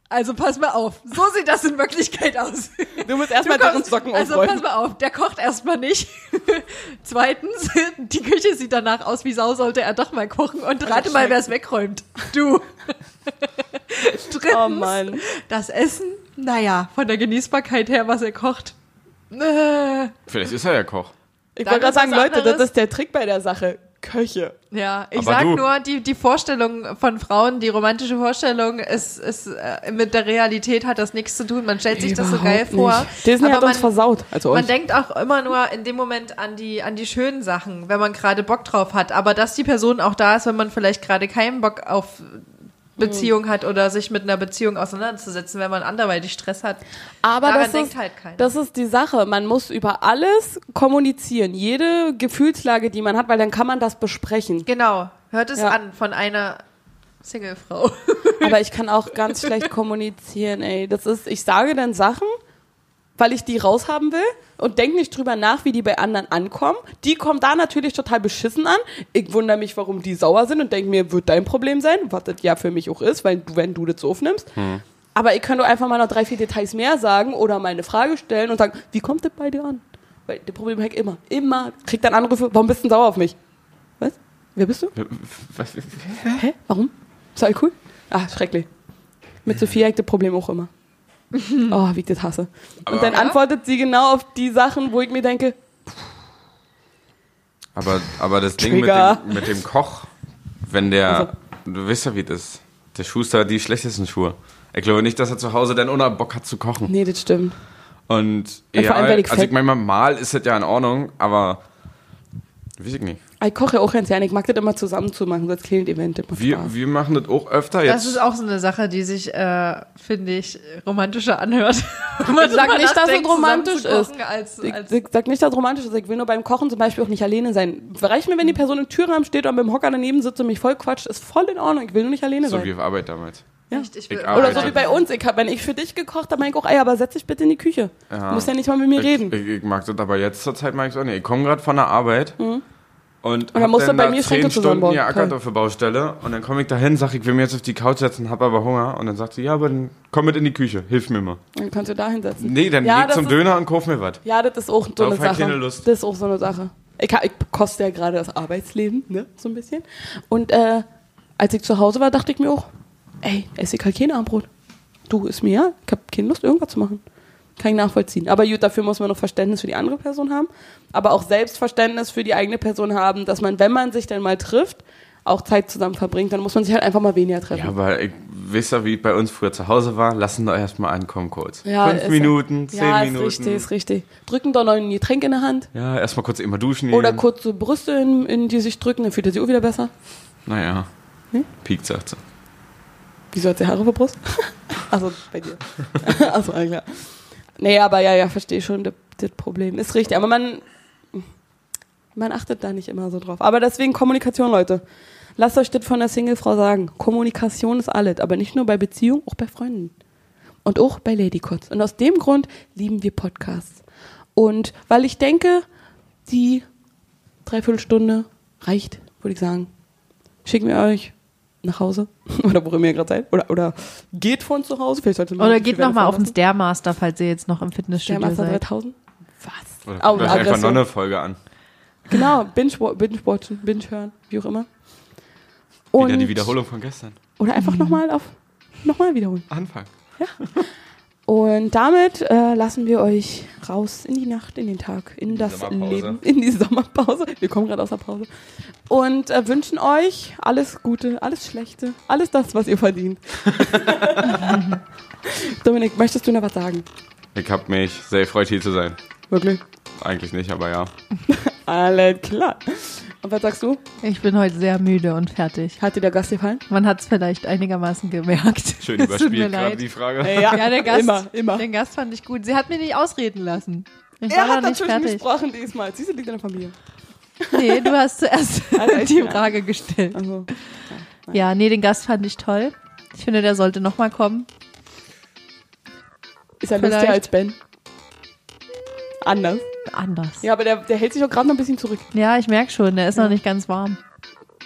also pass mal auf, so sieht das in Wirklichkeit aus. Du musst erstmal deren Socken Also aufräumen. pass mal auf, der kocht erstens nicht. [laughs] Zweitens, die Küche sieht danach aus wie Sau, sollte er doch mal kochen. Und rate mal, wer es wegräumt. Du. [laughs] Drittens, Oh Mann. das Essen, naja, von der Genießbarkeit her, was er kocht. Äh, Vielleicht ist er ja Koch. Ich wollte gerade sagen, Leute, das anderes. ist der Trick bei der Sache. Köche. Ja, ich Aber sag du- nur, die, die Vorstellung von Frauen, die romantische Vorstellung ist, ist äh, mit der Realität hat das nichts zu tun. Man stellt sich das so geil Überhaupt vor. nicht. Disney aber hat uns man, versaut. Also man euch. denkt auch immer nur in dem Moment an die, an die schönen Sachen, wenn man gerade Bock drauf hat. Aber dass die Person auch da ist, wenn man vielleicht gerade keinen Bock auf Beziehung hat oder sich mit einer Beziehung auseinanderzusetzen, wenn man anderweitig Stress hat. Aber Daran das denkt ist, halt keiner. das ist die Sache. Man muss über alles kommunizieren. Jede Gefühlslage, die man hat, weil dann kann man das besprechen. Genau, hört es Ja. an von einer Singlefrau. Aber ich kann auch ganz schlecht kommunizieren, ey. Das ist, ich sage dann Sachen, weil ich die raushaben will und denke nicht drüber nach, wie die bei anderen ankommen. Die kommen da natürlich total beschissen an. Ich wundere mich, warum die sauer sind und denke mir, wird dein Problem sein, was das ja für mich auch ist, weil du, wenn du das so aufnimmst. Aber ich könnte einfach mal noch drei, vier Details mehr sagen oder mal eine Frage stellen und sagen, wie kommt das bei dir an? Weil das Problem habe ich immer. Immer. Krieg dann Anrufe, warum bist du sauer auf mich? Was? Wer bist du? Was? Hä? Warum? Ist alles cool? Ah, schrecklich. Mit Sophia habe ich das Problem auch immer. [laughs] Oh, wie ich das hasse. Aber- Und dann antwortet sie genau auf die Sachen, wo ich mir denke, Aber, aber das Ding mit Trigger. dem, mit dem Koch, wenn der, Also- du weißt ja, wie das ist. Der Schuster hat die schlechtesten Schuhe. Ich glaube nicht, dass er zu Hause dann ohne Bock hat zu kochen. nee, das stimmt. Und Ja, ja, vor allem, weil ich also ich meine, mal ist das ja in Ordnung, aber weiß ich nicht. Ich koche ja auch ganz gerne. Ich mag das immer zusammen zu machen, so als kleines Event. Das macht Wir, Spaß. wir machen das auch öfter Das jetzt. ist auch so eine Sache, die sich, äh, finde ich, romantischer anhört. [laughs] Ich sag nicht, dass es romantisch ist. Als, Ich, als ich sag nicht, dass es romantisch ist. Ich will nur beim Kochen zum Beispiel auch nicht alleine sein. Reicht mir, wenn die Person im Türrahmen steht und mit dem Hocker daneben sitzt und mich voll quatscht, ist voll in Ordnung. Ich will nur nicht alleine so sein. wie auf Arbeit damals. Ja. Echt, ich will Ich immer Oder so wie bei uns. Ich hab, wenn ich für dich gekocht habe, meine ich auch, ey, aber setz dich bitte in die Küche. Ja. Du musst ja nicht mal mit mir Ich, reden. ich, ich mag das, aber jetzt zur Zeit mag ich es auch nicht. Ich komme gerade von der Arbeit und, Mhm. dann musst du dann bei da mir zehn Schränke Stunden zusammenbauen. geackert Toll. auf der Baustelle und dann komme ich dahin, sag ich will mir jetzt auf die Couch setzen, hab aber Hunger und dann sagt sie, ja, aber dann komm mit in die Küche, hilf mir mal. Dann kannst du da hinsetzen. Nee, dann Ja, geh zum ist- Döner und kauf mir was. Ja, das ist auch so Darauf eine Sache. keine Lust. Das ist auch so eine Sache. Ich, ich koste ja gerade das Arbeitsleben, ne, so ein bisschen. Und äh, als ich zu Hause war, dachte ich mir auch, ey, esse ich halt kein Abendbrot. Du, ist mir ja, ich habe keine Lust, irgendwas zu machen. Kann ich nachvollziehen. Aber gut, dafür muss man noch Verständnis für die andere Person haben. Aber auch Selbstverständnis für die eigene Person haben, dass man, wenn man sich dann mal trifft, auch Zeit zusammen verbringt, dann muss man sich halt einfach mal weniger treffen. Ja, aber ich weiß ja, wie bei uns früher zu Hause war. Lassen doch erstmal ankommen kurz. Ja, Fünf Minuten, zehn ja, Minuten. ist richtig, ist richtig. Drücken doch noch ein Getränk in der Hand. Ja, erstmal kurz immer duschen Oder gehen. kurze Brüste in, in die sich drücken, dann fühlt er sich auch wieder besser. Naja, Hm? piekt, sagt sie. Wieso hat sie Haare auf der Brust? [laughs] also bei dir. [laughs] also ja, klar. Nee, aber ja, ja, verstehe schon, das, das Problem. Ist richtig, aber man, man achtet da nicht immer so drauf. Aber deswegen Kommunikation, Leute. Lasst euch das von der Singlefrau sagen. Kommunikation ist alles, aber nicht nur bei Beziehungen, auch bei Freunden. Und auch bei Ladycots. Und aus dem Grund lieben wir Podcasts. Und weil ich denke, die Dreiviertelstunde reicht, würde ich sagen. Schicken wir euch nach Hause [laughs] oder wo immer ihr gerade seid. Oder, oder geht von zu Hause. Vielleicht sollte man Oder geht nochmal auf den. Stairmaster, falls ihr jetzt noch im Fitnessstudio Master seid. 3000? Was? Oder Oh, einfach noch eine Folge an. Genau, binge, binge watchen, binge hören, wie auch immer. Wieder die Wiederholung von gestern. Oder einfach nochmal auf, nochmal wiederholen. Anfang. [laughs] Und damit äh, lassen wir euch raus in die Nacht, in den Tag, in, die das. Leben, in die Sommerpause. Wir kommen gerade aus der Pause. Und äh, wünschen euch alles Gute, alles Schlechte, alles das, was ihr verdient. [laughs] Dominik, möchtest du noch was sagen? Ich habe mich sehr gefreut, hier zu sein. Wirklich? Eigentlich nicht, aber ja. [laughs] Alles klar. Und was sagst du? Ich bin heute sehr müde und fertig. Hat dir der Gast gefallen? Man hat es vielleicht einigermaßen gemerkt. [laughs] Schön überspielt gerade leid. die Frage. Ja, Ja, der Gast, immer, immer. den Gast fand ich gut. Sie hat mir nicht ausreden lassen. Ich Er war hat noch nicht natürlich fertig. gesprochen diesmal. Du, liegt in der Familie. Nee, du hast zuerst [laughs] Also die ja. Frage gestellt. Also, Ja, nee, den Gast fand ich toll. Ich finde, der sollte nochmal kommen. ist er Vielleicht. lustiger als Ben? Anders. Anders. Ja, Ja, aber der, der hält sich auch gerade noch ein bisschen zurück. ich merke schon, der ist noch nicht ganz warm.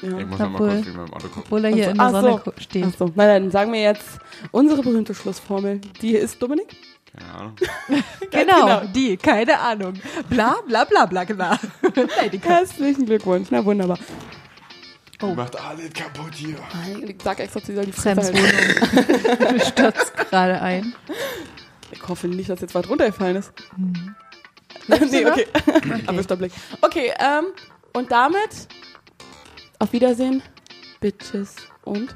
Ja. Ich muss noch mal Obwohl- kurz wie beim Auto gucken. Obwohl er hier Ach so, in der ach Sonne so. steht. Achso, na dann sagen wir jetzt unsere berühmte Schlussformel. Die hier ist Dominik. Keine Ahnung. [laughs] Genau, genau. die, keine Ahnung. Bla, bla, bla, bla, [laughs] Cut. Herzlichen Glückwunsch. Na wunderbar. Oh. Macht alles kaputt hier. Ich sag extra, sie soll die Fresse. Wohnung [laughs] stürzt gerade ein. Ich hoffe nicht, dass jetzt was runtergefallen ist. Mhm. Nee, okay. Erwischter Blick. Okay, ähm, und damit auf Wiedersehen, Bitches und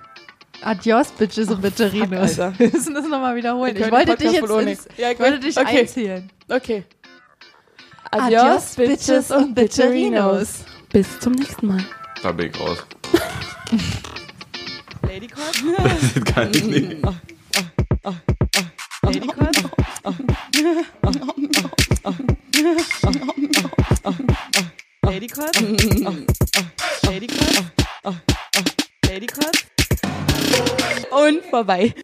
Adios, Bitches und Bitcherinos. Alter. Wir müssen das nochmal wiederholen. Ich wollte dich Podcast jetzt ins, Ja, ich wollte dich Okay. einzählen. Okay. Adios, Bitches und Bitcherinos. Bis zum nächsten Mal. Da bin ich raus. Lady Cord. Das kann ich nicht. Lady. Lady Cord. Lady. Und vorbei.